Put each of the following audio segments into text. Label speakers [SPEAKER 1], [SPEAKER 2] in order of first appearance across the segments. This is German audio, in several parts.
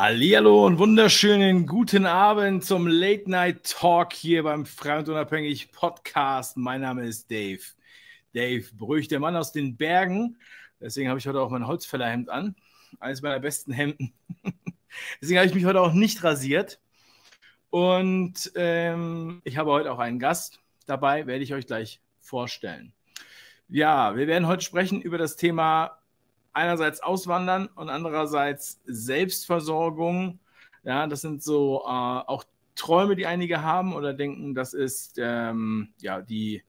[SPEAKER 1] Hallihallo und wunderschönen guten Abend zum Late Night Talk hier beim Frei und Unabhängig Podcast. Mein Name ist Dave. Dave Brüch, der Mann aus den Bergen. Deswegen habe ich heute auch mein Holzfällerhemd an. Eines meiner besten Hemden. Deswegen habe ich mich heute auch nicht rasiert. Und ähm, ich habe heute auch einen Gast dabei, werde ich euch gleich vorstellen. Ja, wir werden heute sprechen über das Thema einerseits Auswandern und andererseits Selbstversorgung. Ja, das sind so äh, auch Träume, die einige haben oder denken, das ist ähm, ja die,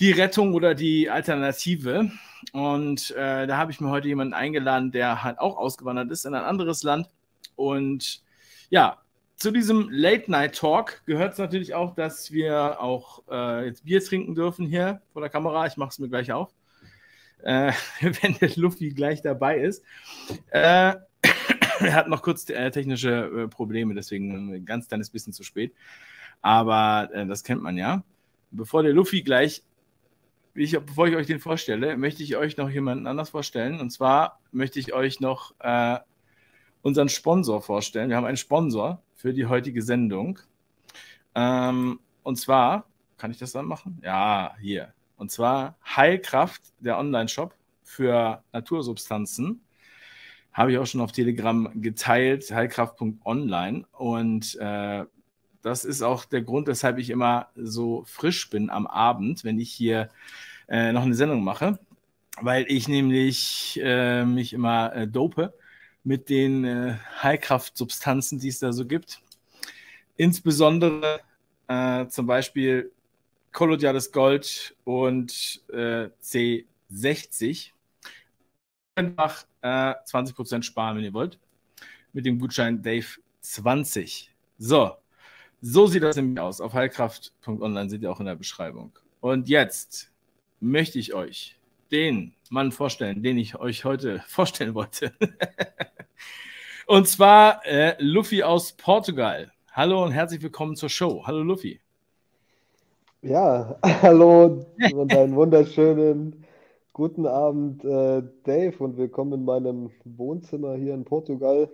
[SPEAKER 1] die Rettung oder die Alternative. Und äh, da habe ich mir heute jemanden eingeladen, der halt auch ausgewandert ist in ein anderes Land. Und ja, zu diesem Late-Night-Talk gehört es natürlich auch, dass wir auch äh, jetzt Bier trinken dürfen hier vor der Kamera. Ich mache es mir gleich auf, äh, wenn der Luffy gleich dabei ist. Äh, er hat noch kurz äh, technische äh, Probleme, deswegen ein ganz kleines bisschen zu spät. Aber äh, das kennt man ja. Bevor der Luffy gleich, ich, bevor ich euch den vorstelle, möchte ich euch noch jemanden anders vorstellen. Und zwar möchte ich euch noch äh, unseren Sponsor vorstellen. Wir haben einen Sponsor für die heutige Sendung. Ähm, und zwar, kann ich das dann machen? Ja, hier. Und zwar Heilkraft, der Online-Shop für Natursubstanzen. Habe ich auch schon auf Telegram geteilt, heilkraft.online. Und äh, das ist auch der Grund, weshalb ich immer so frisch bin am Abend, wenn ich hier äh, noch eine Sendung mache. Weil ich nämlich äh, mich immer äh, dope mit den äh, Heilkraftsubstanzen, die es da so gibt. Insbesondere äh, zum Beispiel Kolodiales Gold und äh, C60. Einfach äh, 20% sparen, wenn ihr wollt. Mit dem Gutschein Dave20. So, so sieht das nämlich aus. Auf heilkraft.online seht ihr auch in der Beschreibung. Und jetzt möchte ich euch den Mann vorstellen, den ich euch heute vorstellen wollte. und zwar äh, Luffy aus Portugal. Hallo und herzlich willkommen zur Show. Hallo Luffy.
[SPEAKER 2] Ja, hallo und einen wunderschönen guten Abend, äh, Dave, und willkommen in meinem Wohnzimmer hier in Portugal.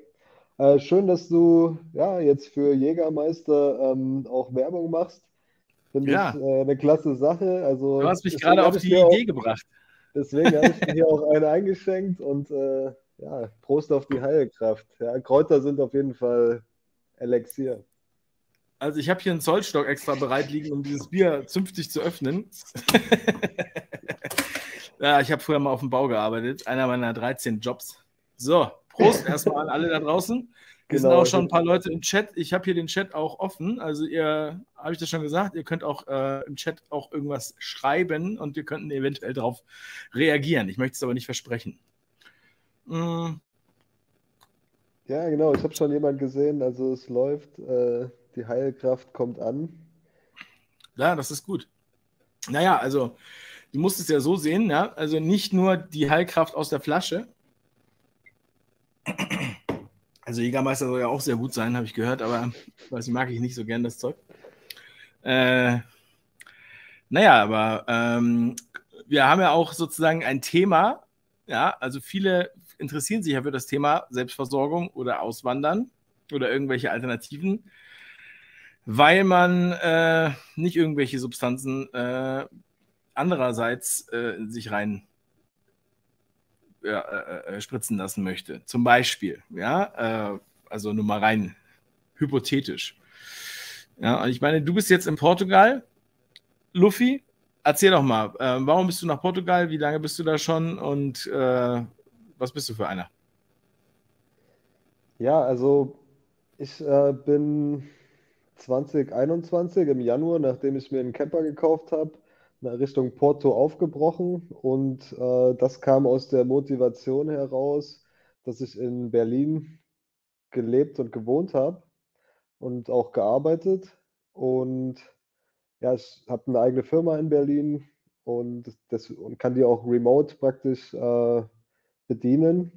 [SPEAKER 2] Äh, schön, dass du ja jetzt für Jägermeister ähm, auch Werbung machst. Finde
[SPEAKER 1] Ja.
[SPEAKER 2] ich äh, eine klasse Sache. Also
[SPEAKER 1] Du hast mich gerade auf die
[SPEAKER 2] mir auch,
[SPEAKER 1] Idee gebracht.
[SPEAKER 2] deswegen habe ich mir hier auch eine eingeschenkt und äh, ja, Prost auf die Heilkraft. Ja, Kräuter sind auf jeden Fall Elixier.
[SPEAKER 1] Also ich habe hier einen Zollstock extra bereit liegen, um dieses Bier zünftig zu öffnen. ja, ich habe früher mal auf dem Bau gearbeitet, einer meiner 13 Jobs. So, Prost erstmal an alle da draußen. Sind
[SPEAKER 2] Genau,
[SPEAKER 1] auch
[SPEAKER 2] ich
[SPEAKER 1] schon ein
[SPEAKER 2] hab,
[SPEAKER 1] paar Leute im Chat. Ich habe hier den Chat auch offen. Also ihr, habe ich das schon gesagt, ihr könnt auch äh, im Chat auch irgendwas schreiben und wir könnten eventuell darauf reagieren. Ich möchte es aber nicht versprechen. Mm,
[SPEAKER 2] ja, genau, ich habe schon jemand gesehen, also es läuft, äh, die Heilkraft kommt an.
[SPEAKER 1] ja, das ist gut. Naja, also du musst es ja so sehen, ja. Also nicht nur die Heilkraft aus der Flasche. Also Jägermeister soll ja auch sehr gut sein, habe ich gehört, aber weiß ich, mag ich nicht so gern das Zeug. Äh, naja, aber ähm, wir haben ja auch sozusagen ein Thema, ja, also viele interessieren sich ja für das Thema Selbstversorgung oder Auswandern oder irgendwelche Alternativen, weil man äh, nicht irgendwelche Substanzen äh, andererseits äh, sich rein ja, äh, äh, spritzen lassen möchte. Zum Beispiel, ja, äh, also nur mal rein hypothetisch. Ja, und ich meine, du bist jetzt in Portugal, Luffy. Erzähl doch mal, warum bist du nach Portugal? Wie lange bist du da schon und was bist du für einer?
[SPEAKER 2] Ja, also ich bin 2021 im Januar, nachdem ich mir einen Camper gekauft habe, Richtung Porto aufgebrochen. Und äh, das kam aus der Motivation heraus, dass ich in Berlin gelebt und gewohnt habe und auch gearbeitet. Und ja, ich habe eine eigene Firma in Berlin und, das, und kann die auch remote praktisch äh, bedienen.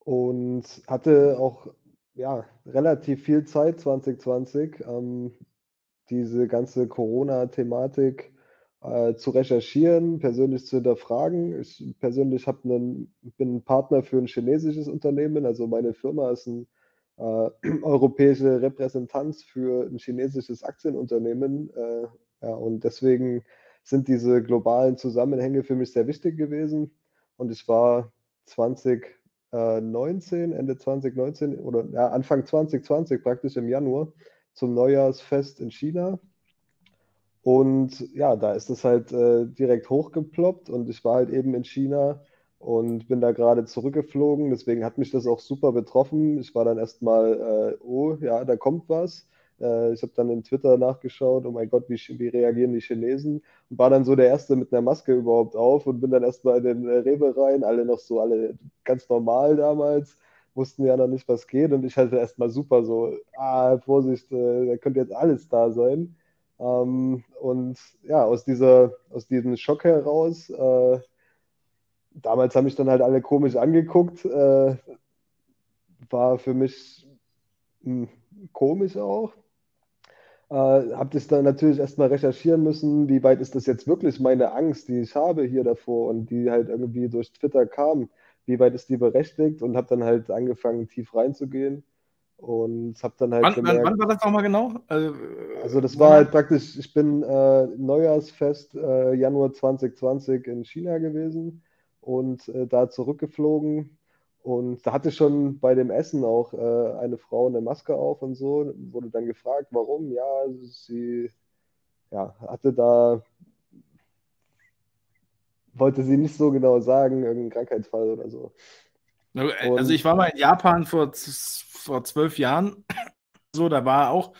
[SPEAKER 2] Und hatte auch ja, relativ viel Zeit 2020, ähm, diese ganze Corona-Thematik äh, zu recherchieren, persönlich zu hinterfragen. Ich persönlich einen, bin ein Partner für ein chinesisches Unternehmen, also meine Firma ist eine äh, europäische Repräsentanz für ein chinesisches Aktienunternehmen. Äh, ja, und deswegen sind diese globalen Zusammenhänge für mich sehr wichtig gewesen. Und ich war 2019, Ende 2019 oder ja, Anfang 2020 praktisch im Januar zum Neujahrsfest in China und ja, da ist es halt äh, direkt hochgeploppt und ich war halt eben in China und bin da gerade zurückgeflogen. Deswegen hat mich das auch super betroffen. Ich war dann erstmal, äh, oh ja, da kommt was. Äh, ich habe dann in Twitter nachgeschaut, oh mein Gott, wie, wie, reagieren die Chinesen? Und war dann so der Erste mit einer Maske überhaupt auf und bin dann erstmal in den äh, Rewe rein, alle noch so, alle ganz normal damals wussten ja noch nicht, was geht. Und ich hatte erstmal super so, ah, Vorsicht, äh, da könnte jetzt alles da sein. Ähm, und ja, aus, dieser, aus diesem Schock heraus, äh, damals haben mich dann halt alle komisch angeguckt, äh, war für mich mh, hm, komisch auch. Äh, habe das dann natürlich erstmal recherchieren müssen, wie weit ist das jetzt wirklich meine Angst, die ich habe hier davor und die halt irgendwie durch Twitter kam, wie weit ist die berechtigt und habe dann halt angefangen, tief reinzugehen. Und habe dann halt.
[SPEAKER 1] Wann, gemerkt, wann, war das nochmal genau?
[SPEAKER 2] Also, also das war halt praktisch, ich bin äh, Neujahrsfest äh, Januar 2020 in China gewesen und äh, da zurückgeflogen. Und da hatte schon bei dem Essen auch äh, eine Frau eine Maske auf und so. Wurde dann gefragt, warum? Ja, sie ja, hatte da, wollte sie nicht so genau sagen, irgendein Krankheitsfall oder so.
[SPEAKER 1] Also ich war mal in Japan vor vor zwölf Jahren so, da war auch,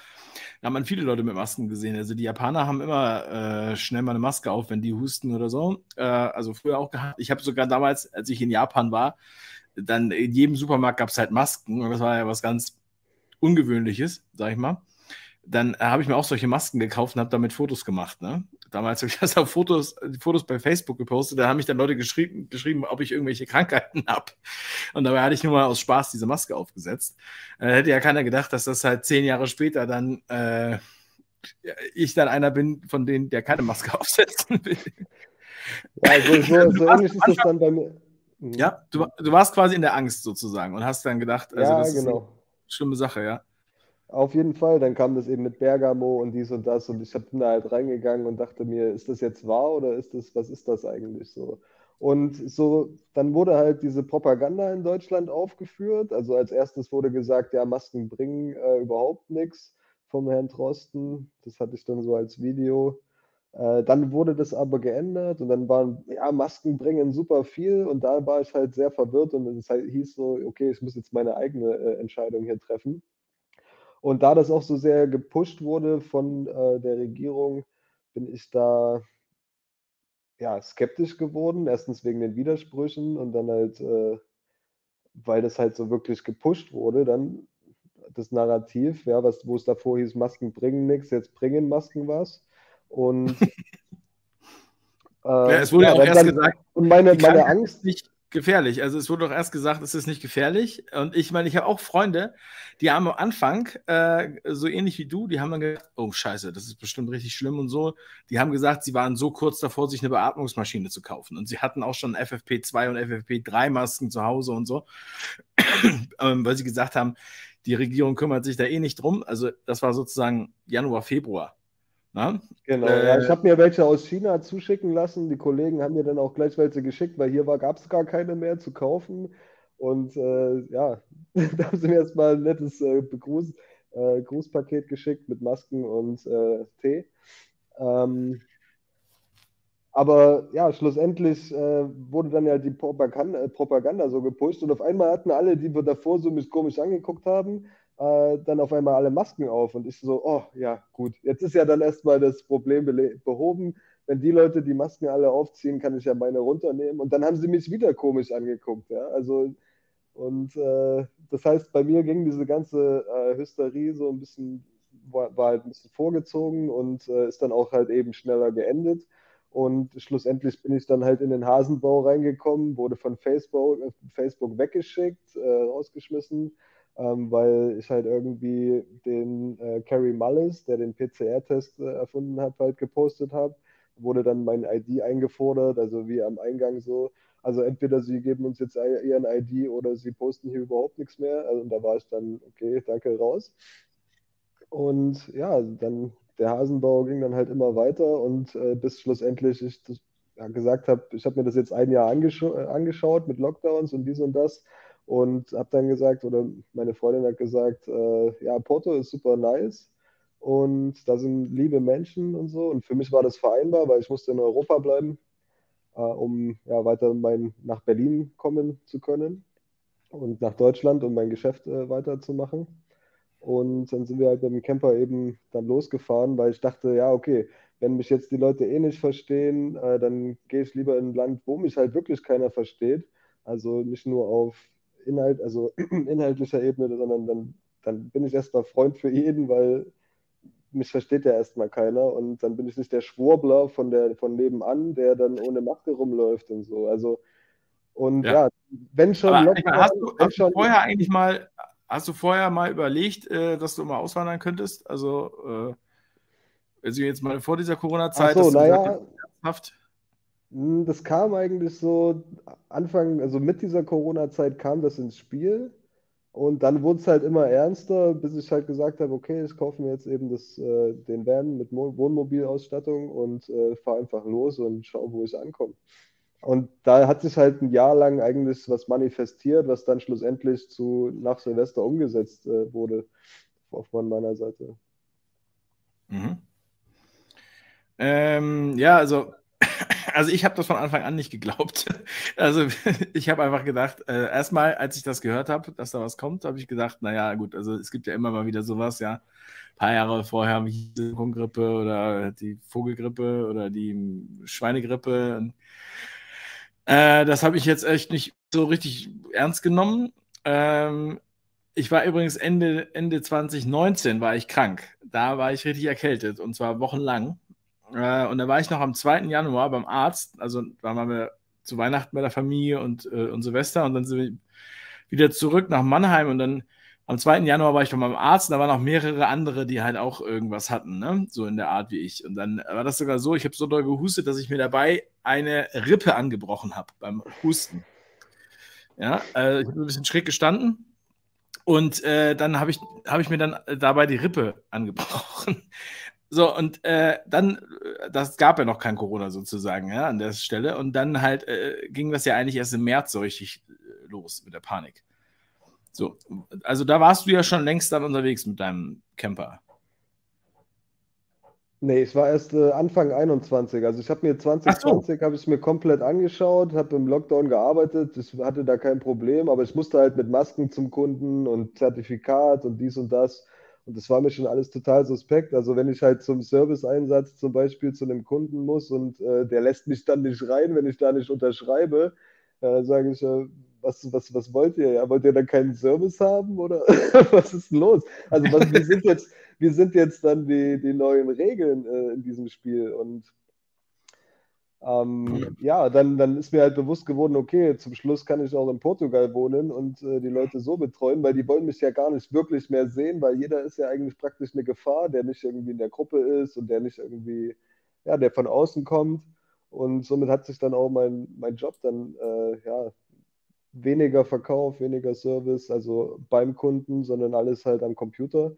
[SPEAKER 1] da hat man viele Leute mit Masken gesehen. Also die Japaner haben immer äh, schnell mal eine Maske auf, wenn die husten oder so. Äh, also früher auch gehabt. Ich habe sogar damals, als ich in Japan war, dann in jedem Supermarkt gab es halt Masken und das war ja was ganz Ungewöhnliches, sag ich mal dann habe ich mir auch solche Masken gekauft und habe damit Fotos gemacht. Ne? Damals habe ich das auf Fotos, Fotos bei Facebook gepostet. Da haben mich dann Leute geschrieben, geschrieben ob ich irgendwelche Krankheiten habe. Und dabei hatte ich nur mal aus Spaß diese Maske aufgesetzt. Äh, hätte ja keiner gedacht, dass das halt zehn Jahre später dann äh, ich dann einer bin von denen, der keine Maske aufsetzen will.
[SPEAKER 2] Ja, so, so, so ähnlich ist das dann bei mir.
[SPEAKER 1] Mhm. Ja, du, du warst quasi in der Angst sozusagen und hast dann gedacht,
[SPEAKER 2] also ja, das genau. ist eine
[SPEAKER 1] schlimme Sache, ja.
[SPEAKER 2] Auf jeden Fall, dann kam das eben mit Bergamo und dies und das und ich bin da halt reingegangen und dachte mir, ist das jetzt wahr oder ist das, was ist das eigentlich so? Und so, dann wurde halt diese Propaganda in Deutschland aufgeführt. Also als erstes wurde gesagt, ja, Masken bringen äh, überhaupt nichts vom Herrn Drosten. Das hatte ich dann so als Video. Äh, dann wurde das aber geändert und dann waren, ja, Masken bringen super viel und da war ich halt sehr verwirrt und es halt hieß so, okay, ich muss jetzt meine eigene äh, Entscheidung hier treffen. Und da das auch so sehr gepusht wurde von äh, der Regierung, bin ich da ja, skeptisch geworden. Erstens wegen den Widersprüchen und dann halt, äh, weil das halt so wirklich gepusht wurde, dann das Narrativ, ja, was, wo es davor hieß, Masken bringen nichts, jetzt bringen Masken was. Und
[SPEAKER 1] äh, ja, es wurde ja, auch erst dann, gesagt,
[SPEAKER 2] und meine, meine Angst.
[SPEAKER 1] Nicht, gefährlich. Also es wurde doch erst gesagt, es ist nicht gefährlich. Und ich meine, ich habe auch Freunde, die haben am Anfang, äh, so ähnlich wie du, die haben dann gesagt, oh scheiße, das ist bestimmt richtig schlimm und so. Die haben gesagt, sie waren so kurz davor, sich eine Beatmungsmaschine zu kaufen. Und sie hatten auch schon FFP2 und FFP3 Masken zu Hause und so, ähm, weil sie gesagt haben, die Regierung kümmert sich da eh nicht drum. Also das war sozusagen Januar, Februar.
[SPEAKER 2] Na? Genau, äh, ja, ich habe mir welche aus China zuschicken lassen. Die Kollegen haben mir dann auch gleich welche geschickt, weil hier gab es gar keine mehr zu kaufen. Und äh, ja, da haben sie mir erstmal ein nettes äh, Begruß, äh, Grußpaket geschickt mit Masken und äh, Tee. Ähm, aber ja, schlussendlich äh, wurde dann ja die Propaganda, Propaganda, so gepusht und auf einmal hatten alle, die wir davor so mich komisch angeguckt haben, äh, dann auf einmal alle Masken auf und ich so, oh ja, gut, jetzt ist ja dann erstmal das Problem behoben. Wenn die Leute die Masken alle aufziehen, kann ich ja meine runternehmen. Und dann haben sie mich wieder komisch angeguckt. Ja? Also, und äh, das heißt, bei mir ging diese ganze äh, Hysterie so ein bisschen, war, war, halt ein bisschen vorgezogen und äh, ist dann auch halt eben schneller geendet. Und schlussendlich bin ich dann halt in den Hasenbau reingekommen, wurde von Facebook, Facebook weggeschickt, äh, rausgeschmissen ähm, weil ich halt irgendwie den äh, Carrie Mullis, der den PCR-Test äh, erfunden hat, halt gepostet habe. wurde dann mein ID eingefordert, also wie am Eingang so. Also entweder sie geben uns jetzt ihren ID oder sie posten hier überhaupt nichts mehr. Also da war ich dann, okay, danke, raus. Und ja, dann der Hasenbau ging dann halt immer weiter und äh, bis schlussendlich ich das, ja, gesagt habe, ich habe mir das jetzt ein Jahr angescha äh, angeschaut mit Lockdowns und dies und das und habe dann gesagt, oder meine Freundin hat gesagt, äh, ja, Porto ist super nice und da sind liebe Menschen und so und für mich war das vereinbar, weil ich musste in Europa bleiben, äh, um ja, weiter mein, nach Berlin kommen zu können und nach Deutschland, um mein Geschäft äh, weiterzumachen. Und dann sind wir halt mit dem Camper eben dann losgefahren, weil ich dachte, ja, okay, wenn mich jetzt die Leute eh nicht verstehen, äh, dann gehe ich lieber in ein Land, wo mich halt wirklich keiner versteht. Also nicht nur auf Inhalt, also inhaltlicher Ebene, sondern dann, dann bin ich erstmal Freund für jeden, weil mich versteht ja erstmal keiner und dann bin ich nicht der Schwurbler von der von nebenan, der dann ohne Maske rumläuft und so. Also und ja, ja wenn schon,
[SPEAKER 1] Lockdown, hast, du, hast schon du vorher eigentlich mal Hast du vorher mal überlegt, äh, dass du mal auswandern könntest? Also, äh, also jetzt mal vor dieser Corona-Zeit.
[SPEAKER 2] So, naja. Hm, das kam eigentlich so Anfang, also mit dieser Corona-Zeit kam das ins Spiel. Und dann wurde es halt immer ernster, bis ich halt gesagt habe, okay, ich kaufe mir jetzt eben das, äh, den Van mit Mo Wohnmobilausstattung und äh, fahre einfach los und schaue, wo ich ankomme. Und da hat sich halt ein Jahr lang eigentlich was manifestiert, was dann schlussendlich zu nach Silvester umgesetzt äh, wurde, auf meiner Seite.
[SPEAKER 1] Mhm. Ähm, ja, also, also ich habe das von Anfang an nicht geglaubt. Also ich habe einfach gedacht, äh, erstmal, als ich das gehört habe, dass da was kommt, habe ich gedacht, naja, gut, also es gibt ja immer mal wieder sowas, ja. Ein paar Jahre vorher wie die Grippe oder die Vogelgrippe oder die Schweinegrippe. Äh, das habe ich jetzt echt nicht so richtig ernst genommen. Ähm, ich war übrigens Ende, Ende 2019 war ich krank. Da war ich richtig erkältet und zwar wochenlang. Äh, und da war ich noch am 2. Januar beim Arzt. Also da waren wir zu Weihnachten bei der Familie und, äh, und Silvester und dann sind wir wieder zurück nach Mannheim und dann am 2. Januar war ich bei meinem Arzt, und da waren noch mehrere andere, die halt auch irgendwas hatten, ne? so in der Art wie ich. Und dann war das sogar so, ich habe so doll gehustet, dass ich mir dabei eine Rippe angebrochen habe beim Husten. Ja, äh, ich habe ein bisschen schräg gestanden und äh, dann habe ich, hab ich mir dann dabei die Rippe angebrochen. So, und äh, dann, äh, das gab ja noch kein Corona sozusagen, ja, an der Stelle. Und dann halt äh, ging das ja eigentlich erst im März so richtig äh, los mit der Panik. So, also da warst du ja schon längst dann unterwegs mit deinem Camper.
[SPEAKER 2] Nee, ich war erst äh, Anfang 21. Also ich habe mir 2020 so. habe ich mir komplett angeschaut, habe im Lockdown gearbeitet, ich hatte da kein Problem, aber ich musste halt mit Masken zum Kunden und Zertifikat und dies und das. Und das war mir schon alles total suspekt. Also wenn ich halt zum Serviceeinsatz zum Beispiel zu einem Kunden muss und äh, der lässt mich dann nicht rein, wenn ich da nicht unterschreibe, äh, sage ich, äh, was, was, was wollt ihr? Ja, wollt ihr dann keinen Service haben oder was ist denn los? Also was, wie, sind jetzt, wie sind jetzt dann die, die neuen Regeln äh, in diesem Spiel? Und ähm, ja, dann, dann ist mir halt bewusst geworden, okay, zum Schluss kann ich auch in Portugal wohnen und äh, die Leute so betreuen, weil die wollen mich ja gar nicht wirklich mehr sehen, weil jeder ist ja eigentlich praktisch eine Gefahr, der nicht irgendwie in der Gruppe ist und der nicht irgendwie, ja, der von außen kommt. Und somit hat sich dann auch mein, mein Job dann äh, ja, weniger Verkauf, weniger Service, also beim Kunden, sondern alles halt am Computer.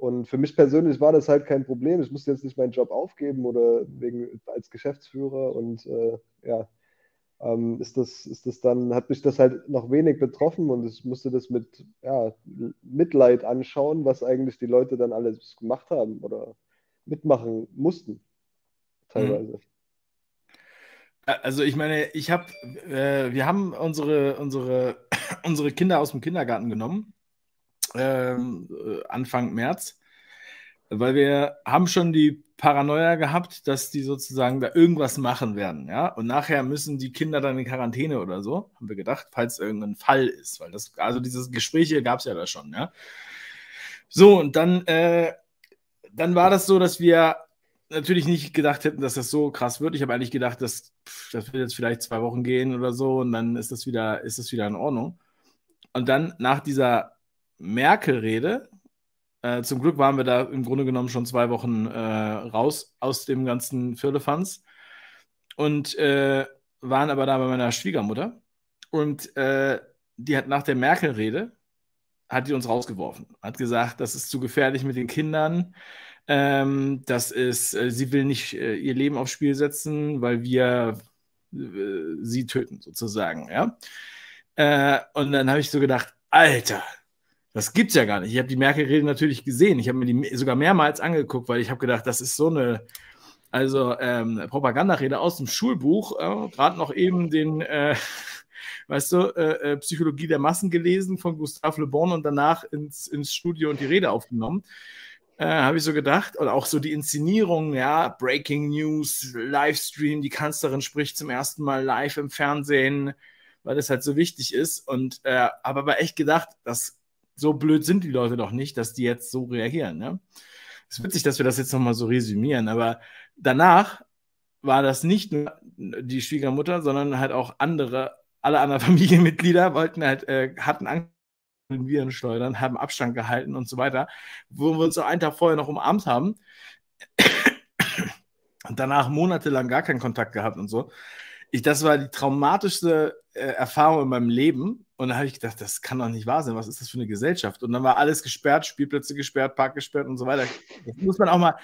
[SPEAKER 2] Und für mich persönlich war das halt kein Problem. Ich musste jetzt nicht meinen Job aufgeben oder wegen als Geschäftsführer und äh, ja, ähm, ist das, ist das dann, hat mich das halt noch wenig betroffen und ich musste das mit ja, Mitleid anschauen, was eigentlich die Leute dann alles gemacht haben oder mitmachen mussten, teilweise. Mhm.
[SPEAKER 1] Also ich meine, ich habe, äh, wir haben unsere, unsere, unsere Kinder aus dem Kindergarten genommen, ähm, äh, Anfang März, weil wir haben schon die Paranoia gehabt, dass die sozusagen da irgendwas machen werden, ja. Und nachher müssen die Kinder dann in Quarantäne oder so, haben wir gedacht, falls irgendein Fall ist, weil das, also dieses Gespräche gab es ja da schon, ja. So, und dann, äh, dann war das so, dass wir natürlich nicht gedacht hätten, dass das so krass wird. Ich habe eigentlich gedacht, dass das wird jetzt vielleicht zwei Wochen gehen oder so und dann ist das wieder, ist das wieder in Ordnung. Und dann nach dieser Merkel-Rede, äh, zum Glück waren wir da im Grunde genommen schon zwei Wochen äh, raus aus dem ganzen Firlefanz. und äh, waren aber da bei meiner Schwiegermutter. Und äh, die hat nach der Merkel-Rede, hat die uns rausgeworfen. Hat gesagt, das ist zu gefährlich mit den Kindern. Ähm, das ist, äh, sie will nicht äh, ihr Leben aufs Spiel setzen, weil wir sie töten, sozusagen. Ja? Und dann habe ich so gedacht, Alter, das gibt's ja gar nicht. Ich habe die Merkel-Rede natürlich gesehen. Ich habe mir die sogar mehrmals angeguckt, weil ich habe gedacht, das ist so eine also ähm, Propagandarede aus dem Schulbuch, äh, gerade noch eben den, äh, weißt du, äh, äh, Psychologie der Massen gelesen von Gustave Le Bon und danach ins, ins Studio und die Rede aufgenommen. Äh, Habe ich so gedacht. Und auch so die Inszenierung, ja, Breaking News, Livestream, die Kanzlerin spricht zum ersten Mal live im Fernsehen, weil das halt so wichtig ist. Und äh, habe aber echt gedacht, dass so blöd sind die Leute doch nicht, dass die jetzt so reagieren. Ne? Es ist witzig, dass wir das jetzt nochmal so resümieren, aber danach war das nicht nur die Schwiegermutter, sondern halt auch andere, alle anderen Familienmitglieder wollten halt, äh, hatten Angst den Viren schleudern, haben Abstand gehalten und so weiter, wo wir uns so einen Tag vorher noch umarmt haben und danach monatelang gar keinen Kontakt gehabt und so. Ich, das war die traumatischste äh, Erfahrung in meinem Leben. Und da habe ich gedacht, das kann doch nicht wahr sein. Was ist das für eine Gesellschaft? Und dann war alles gesperrt, Spielplätze gesperrt, Park gesperrt und so weiter. Das muss man auch mal,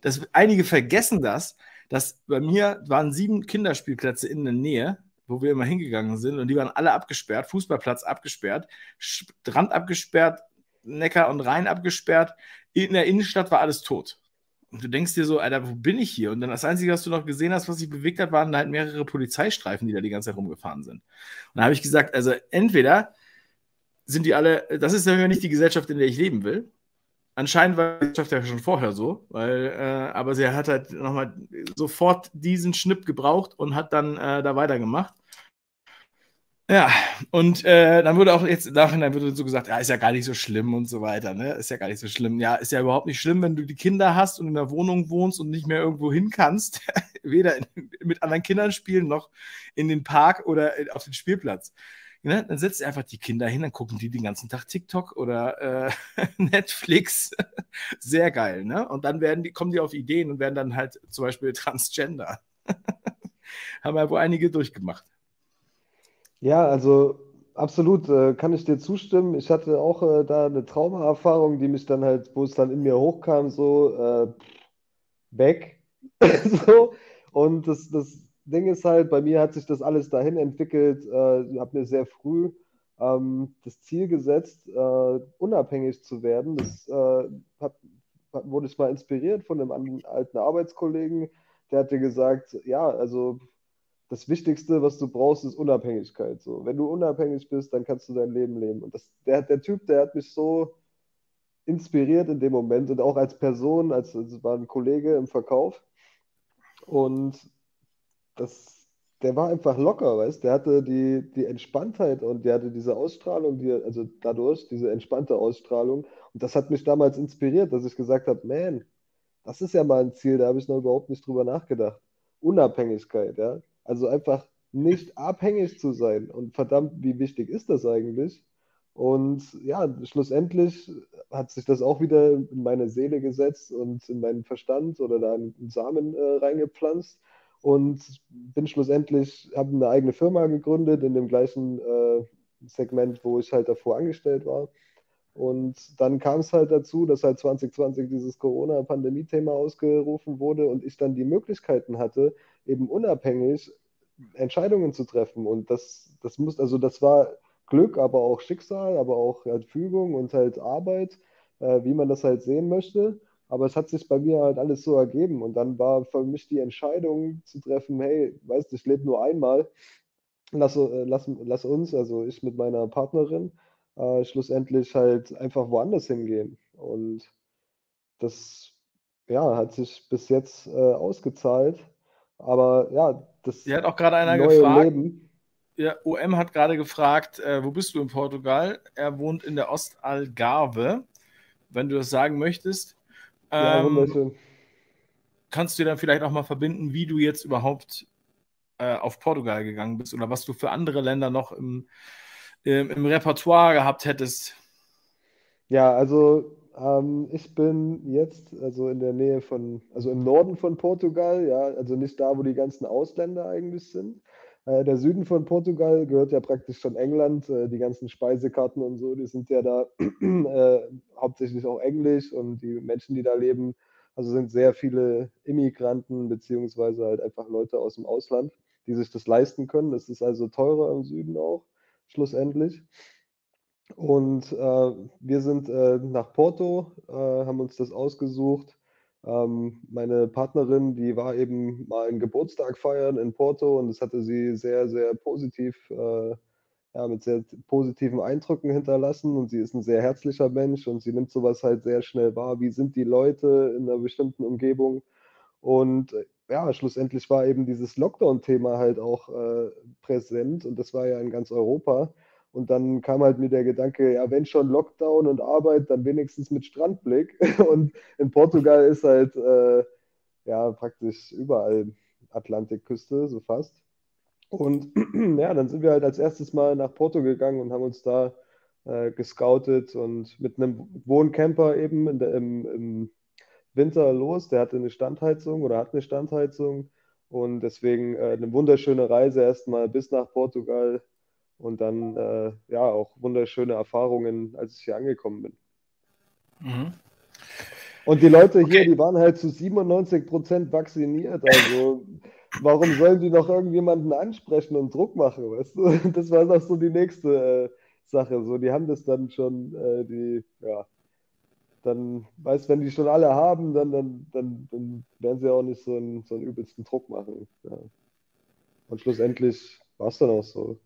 [SPEAKER 1] das, einige vergessen das, dass bei mir waren sieben Kinderspielplätze in der Nähe, wo wir immer hingegangen sind und die waren alle abgesperrt, Fußballplatz abgesperrt, Strand abgesperrt, Neckar und Rhein abgesperrt. In der Innenstadt war alles tot. Du denkst dir so, Alter, wo bin ich hier? Und dann das Einzige, was du noch gesehen hast, was sich bewegt hat, waren halt mehrere Polizeistreifen, die da die ganze Zeit rumgefahren sind. Und da habe ich gesagt, also entweder sind die alle, das ist ja nicht die Gesellschaft, in der ich leben will. Anscheinend war die Gesellschaft ja schon vorher so, weil, äh, aber sie hat halt nochmal sofort diesen Schnipp gebraucht und hat dann äh, da weitergemacht. Ja, und äh, dann wurde auch jetzt nachher wurde so gesagt, ja, ist ja gar nicht so schlimm und so weiter, ne? Ist ja gar nicht so schlimm. Ja, ist ja überhaupt nicht schlimm, wenn du die Kinder hast und in der Wohnung wohnst und nicht mehr irgendwo hin kannst, weder in, mit anderen Kindern spielen noch in den Park oder auf den Spielplatz. Ne? Dann setzt einfach die Kinder hin, dann gucken die den ganzen Tag TikTok oder äh, Netflix. Sehr geil, ne? Und dann werden die, kommen die auf Ideen und werden dann halt zum Beispiel Transgender. Haben ja wohl einige durchgemacht.
[SPEAKER 2] Ja, also absolut, äh, kann ich dir zustimmen. Ich hatte auch äh, da eine Traumaerfahrung, die mich dann halt, wo es dann in mir hochkam, so äh, weg. so. Und das, das Ding ist halt, bei mir hat sich das alles dahin entwickelt. Äh, habe mir sehr früh ähm, das Ziel gesetzt, äh, unabhängig zu werden. Das äh, hat, wurde ich mal inspiriert von einem alten Arbeitskollegen, der hatte gesagt, ja, also das Wichtigste, was du brauchst, ist Unabhängigkeit. So, wenn du unabhängig bist, dann kannst du dein Leben leben. Und das, der, der Typ, der hat mich so inspiriert in dem Moment und auch als Person, als, als war ein Kollege im Verkauf. Und das, der war einfach locker, weißt Der hatte die, die Entspanntheit und der hatte diese Ausstrahlung, die, also dadurch, diese entspannte Ausstrahlung. Und das hat mich damals inspiriert, dass ich gesagt habe, man, das ist ja mal ein Ziel, da habe ich noch überhaupt nicht drüber nachgedacht. Unabhängigkeit, ja. Also einfach nicht abhängig zu sein. Und verdammt, wie wichtig ist das eigentlich? Und ja, schlussendlich hat sich das auch wieder in meine Seele gesetzt und in meinen Verstand oder da einen Samen äh, reingepflanzt. Und bin schlussendlich, habe eine eigene Firma gegründet in dem gleichen äh, Segment, wo ich halt davor angestellt war. Und dann kam es halt dazu, dass halt 2020 dieses Corona-Pandemie-Thema ausgerufen wurde und ich dann die Möglichkeiten hatte, eben unabhängig Entscheidungen zu treffen. Und das, das muss, also das war Glück, aber auch Schicksal, aber auch halt Fügung und halt Arbeit, äh, wie man das halt sehen möchte. Aber es hat sich bei mir halt alles so ergeben. Und dann war für mich die Entscheidung zu treffen, hey, weißt du, ich lebe nur einmal. Lass, äh, lass, lass uns, also ich mit meiner Partnerin, äh, schlussendlich halt einfach woanders hingehen. Und das ja, hat sich bis jetzt äh, ausgezahlt. Aber ja, das
[SPEAKER 1] Sie hat auch gerade einer neue gefragt. Leben. Ja, OM hat gerade gefragt, äh, wo bist du in Portugal? Er wohnt in der Ostalgarve, wenn du das sagen möchtest. Ja, ähm, wunderschön. Kannst du dir dann vielleicht auch mal verbinden, wie du jetzt überhaupt äh, auf Portugal gegangen bist oder was du für andere Länder noch im, im, im Repertoire gehabt hättest?
[SPEAKER 2] Ja, also Ähm, ich bin jetzt also in der Nähe von, also im Norden von Portugal, ja, also nicht da, wo die ganzen Ausländer eigentlich sind. Äh, der Süden von Portugal gehört ja praktisch schon England. Äh, die ganzen Speisekarten und so, die sind ja da äh, hauptsächlich auch Englisch und die Menschen, die da leben, also sind sehr viele Immigranten beziehungsweise halt einfach Leute aus dem Ausland, die sich das leisten können. Das ist also teurer im Süden auch, schlussendlich. Und äh, wir sind äh, nach Porto, äh, haben uns das ausgesucht. Ähm, meine Partnerin, die war eben mal einen Geburtstag feiern in Porto und das hatte sie sehr, sehr positiv, äh, ja, mit sehr positiven Eindrücken hinterlassen. Und sie ist ein sehr herzlicher Mensch und sie nimmt sowas halt sehr schnell wahr. Wie sind die Leute in einer bestimmten Umgebung? Und äh, ja, schlussendlich war eben dieses Lockdown-Thema halt auch äh, präsent und das war ja in ganz Europa. Und dann kam halt mir der Gedanke, ja, wenn schon Lockdown und Arbeit, dann wenigstens mit Strandblick. Und in Portugal ist halt äh, ja praktisch überall Atlantikküste, so fast. Und ja, dann sind wir halt als erstes mal nach Porto gegangen und haben uns da äh, gescoutet und mit einem Wohncamper eben der, im, im Winter los. Der hatte eine Standheizung oder hat eine Standheizung. Und deswegen äh, eine wunderschöne Reise erstmal bis nach Portugal und dann äh, ja auch wunderschöne Erfahrungen, als ich hier angekommen bin. Mhm. Und die Leute okay. hier, die waren halt zu 97 Prozent vacciniert. Also warum sollen die noch irgendjemanden ansprechen und Druck machen? Weißt du? Das war noch so die nächste äh, Sache. So, die haben das dann schon, äh, die, ja, dann, weißt wenn die schon alle haben, dann, dann, dann, dann werden sie auch nicht so einen, so einen übelsten Druck machen. Ja. Und schlussendlich war es dann auch so.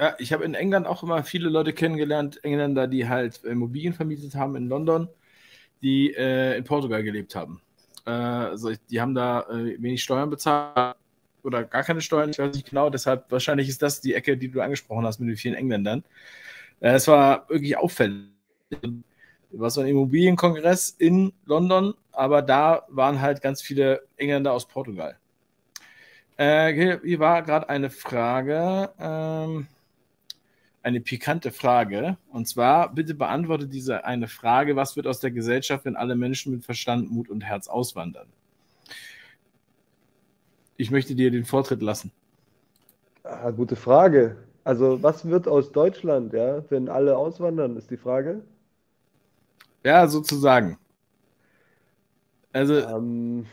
[SPEAKER 1] Ja, ich habe in England auch immer viele Leute kennengelernt, Engländer, die halt Immobilien vermietet haben in London, die äh, in Portugal gelebt haben. Äh, also die haben da äh, wenig Steuern bezahlt oder gar keine Steuern, ich weiß nicht genau. Deshalb wahrscheinlich ist das die Ecke, die du angesprochen hast mit den vielen Engländern. Äh, es war wirklich auffällig. War so ein Immobilienkongress in London, aber da waren halt ganz viele Engländer aus Portugal. Äh, hier war gerade eine Frage. Ähm, eine pikante Frage. Und zwar, bitte beantworte diese eine Frage: Was wird aus der Gesellschaft, wenn alle Menschen mit Verstand, Mut und Herz auswandern? Ich möchte dir den Vortritt lassen.
[SPEAKER 2] Ah, gute Frage. Also, was wird aus Deutschland, ja, wenn alle auswandern, ist die Frage.
[SPEAKER 1] Ja, sozusagen.
[SPEAKER 2] Also. Ähm,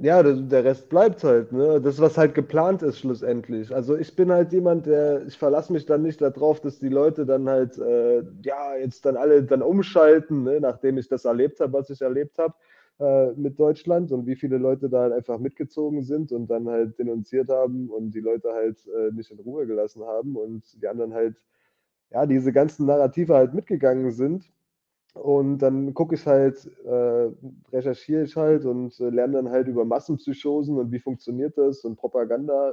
[SPEAKER 2] ja, der Rest bleibt halt, ne? Das, was halt geplant ist schlussendlich. Also ich bin halt jemand, der, ich verlasse mich dann nicht darauf, dass die Leute dann halt, äh, ja, jetzt dann alle dann umschalten, ne? nachdem ich das erlebt habe, was ich erlebt habe äh, mit Deutschland und wie viele Leute da halt einfach mitgezogen sind und dann halt denunziert haben und die Leute halt äh, nicht in Ruhe gelassen haben und die anderen halt, ja, diese ganzen Narrative halt mitgegangen sind und dann gucke ich halt, äh, recherchiere ich halt und äh, lerne dann halt über Massenpsychosen und wie funktioniert das und Propaganda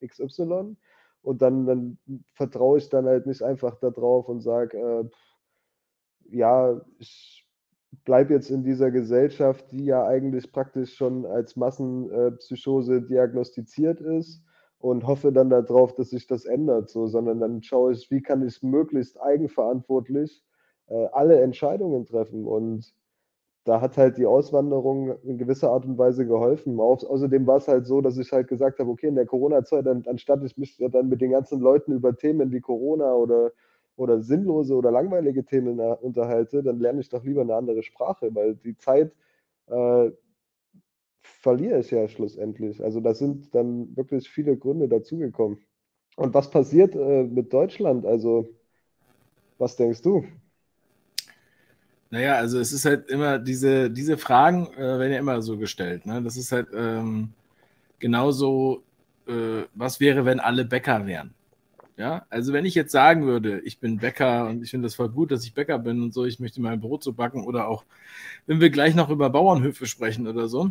[SPEAKER 2] äh, XY. Und dann, dann vertraue ich dann halt nicht einfach darauf und sage, äh, ja, ich bleibe jetzt in dieser Gesellschaft, die ja eigentlich praktisch schon als Massenpsychose diagnostiziert ist und hoffe dann darauf, dass sich das ändert, so, sondern dann schaue ich, wie kann ich möglichst eigenverantwortlich äh, alle Entscheidungen treffen. Und da hat halt die Auswanderung in gewisser Art und Weise geholfen. außerdem war es halt so, dass ich halt gesagt habe, okay, in der Corona-Zeit, anstatt ich mich dann mit den ganzen Leuten über Themen wie Corona oder, oder sinnlose oder langweilige Themen unterhalte, dann lerne ich doch lieber eine andere Sprache, weil die Zeit äh, verliere ich ja schlussendlich. Also da sind dann wirklich viele Gründe dazugekommen. Und was passiert äh, mit Deutschland? Also, was denkst du?
[SPEAKER 1] Naja, also es ist halt immer, diese, diese Fragen äh, werden ja immer so gestellt. Ne? Das ist halt ähm, genauso, äh, was wäre, wenn alle Bäcker wären? Ja, also wenn ich jetzt sagen würde, ich bin Bäcker und ich finde das voll gut, dass ich Bäcker bin und so, ich möchte mein Brot so backen oder auch, wenn wir gleich noch über Bauernhöfe sprechen oder so,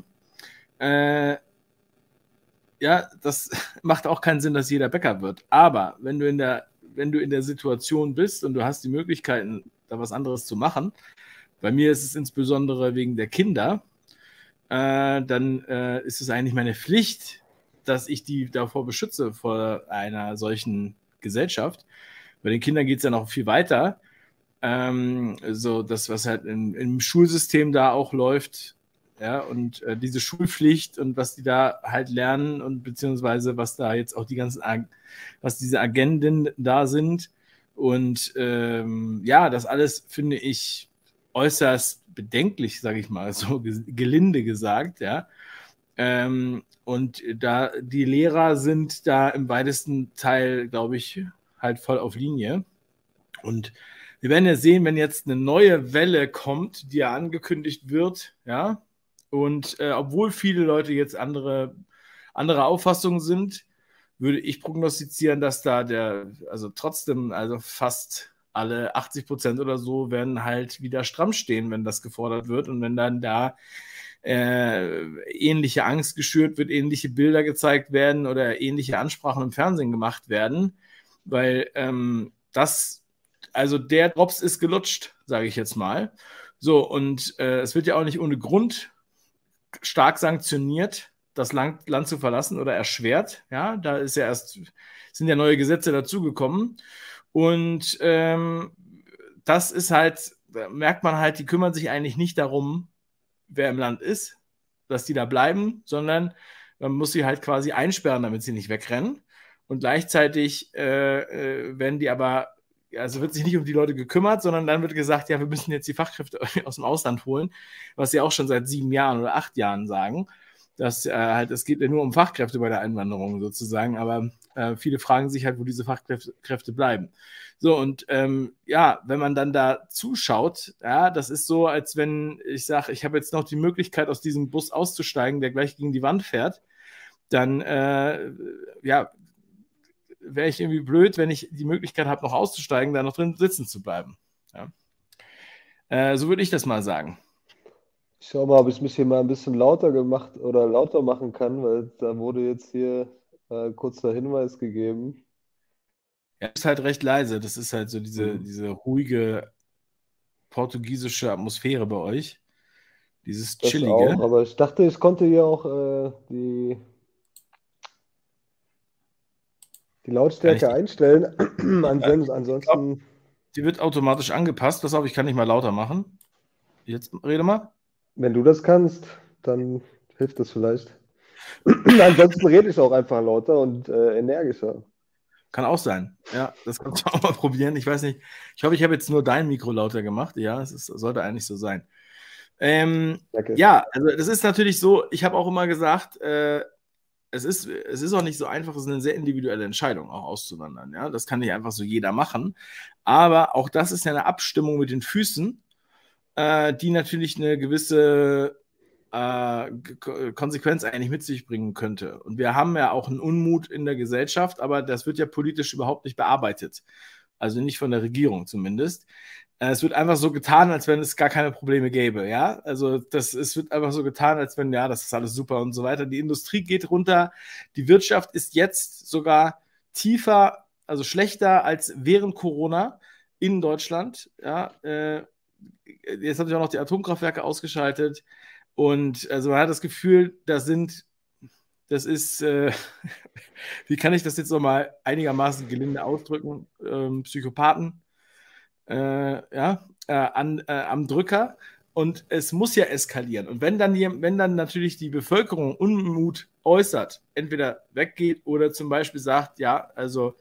[SPEAKER 1] äh, ja, das macht auch keinen Sinn, dass jeder Bäcker wird. Aber wenn du in der, wenn du in der Situation bist und du hast die Möglichkeiten, da was anderes zu machen, bei mir ist es insbesondere wegen der Kinder. Äh, dann äh, ist es eigentlich meine Pflicht, dass ich die davor beschütze vor einer solchen Gesellschaft. Bei den Kindern geht es ja noch viel weiter. Ähm, so das, was halt in, im Schulsystem da auch läuft, ja, und äh, diese Schulpflicht und was die da halt lernen und beziehungsweise was da jetzt auch die ganzen, was diese Agenden da sind. Und ähm, ja, das alles finde ich äußerst bedenklich, sage ich mal, so gelinde gesagt, ja. Ähm, und da die Lehrer sind da im weitesten Teil, glaube ich, halt voll auf Linie. Und wir werden ja sehen, wenn jetzt eine neue Welle kommt, die ja angekündigt wird, ja. Und äh, obwohl viele Leute jetzt andere, andere Auffassungen sind, würde ich prognostizieren, dass da der, also trotzdem, also fast alle 80 Prozent oder so werden halt wieder stramm stehen, wenn das gefordert wird. Und wenn dann da äh, ähnliche Angst geschürt wird, ähnliche Bilder gezeigt werden oder ähnliche Ansprachen im Fernsehen gemacht werden, weil ähm, das, also der Drops ist gelutscht, sage ich jetzt mal. So, und äh, es wird ja auch nicht ohne Grund stark sanktioniert, das Land, Land zu verlassen oder erschwert. Ja, da ist ja erst, sind ja neue Gesetze dazugekommen. Und ähm, das ist halt, da merkt man halt, die kümmern sich eigentlich nicht darum, wer im Land ist, dass die da bleiben, sondern man muss sie halt quasi einsperren, damit sie nicht wegrennen. Und gleichzeitig äh, äh, werden die aber, also wird sich nicht um die Leute gekümmert, sondern dann wird gesagt, ja, wir müssen jetzt die Fachkräfte aus dem Ausland holen, was sie auch schon seit sieben Jahren oder acht Jahren sagen dass äh, halt, es geht ja nur um Fachkräfte bei der Einwanderung sozusagen, aber äh, viele fragen sich halt, wo diese Fachkräfte bleiben. So, und ähm, ja, wenn man dann da zuschaut, ja, das ist so, als wenn ich sage, ich habe jetzt noch die Möglichkeit, aus diesem Bus auszusteigen, der gleich gegen die Wand fährt, dann äh, ja, wäre ich irgendwie blöd, wenn ich die Möglichkeit habe, noch auszusteigen, da noch drin sitzen zu bleiben. Ja. Äh, so würde ich das mal sagen.
[SPEAKER 2] Ich schau mal, ob ich mich hier mal ein bisschen lauter gemacht oder lauter machen kann, weil da wurde jetzt hier äh, kurzer Hinweis gegeben.
[SPEAKER 1] Ja, ist halt recht leise. Das ist halt so diese, mhm. diese ruhige portugiesische Atmosphäre bei euch. Dieses
[SPEAKER 2] das
[SPEAKER 1] chillige.
[SPEAKER 2] Auch, aber ich dachte, ich konnte hier auch äh, die, die Lautstärke einstellen. ansonsten, ansonsten.
[SPEAKER 1] Die wird automatisch angepasst. Pass auf, ich kann nicht mal lauter machen. Jetzt rede mal.
[SPEAKER 2] Wenn du das kannst, dann hilft das vielleicht. Ansonsten rede ich auch einfach lauter und äh, energischer.
[SPEAKER 1] Kann auch sein. Ja, das kannst du auch mal probieren. Ich weiß nicht. Ich hoffe, ich habe jetzt nur dein Mikro lauter gemacht. Ja, es ist, sollte eigentlich so sein. Ähm, ja, also das ist natürlich so, ich habe auch immer gesagt, äh, es, ist, es ist auch nicht so einfach, es ist eine sehr individuelle Entscheidung, auch auszuwandern. Ja, das kann nicht einfach so jeder machen. Aber auch das ist ja eine Abstimmung mit den Füßen äh, die natürlich eine gewisse äh, Konsequenz eigentlich mit sich bringen könnte. Und wir haben ja auch einen Unmut in der Gesellschaft, aber das wird ja politisch überhaupt nicht bearbeitet. Also nicht von der Regierung zumindest. Äh, es wird einfach so getan, als wenn es gar keine Probleme gäbe, ja. Also das, es wird einfach so getan, als wenn, ja, das ist alles super und so weiter. Die Industrie geht runter, die Wirtschaft ist jetzt sogar tiefer, also schlechter als während Corona in Deutschland, ja. Äh, jetzt habe ich auch noch die Atomkraftwerke ausgeschaltet. Und also man hat das Gefühl, da sind, das ist, äh, wie kann ich das jetzt nochmal einigermaßen gelinde ausdrücken, ähm, Psychopathen, äh, ja, äh, an, äh, am Drücker. Und es muss ja eskalieren. Und wenn dann, wenn dann natürlich die Bevölkerung Unmut äußert, entweder weggeht oder zum Beispiel sagt, ja, also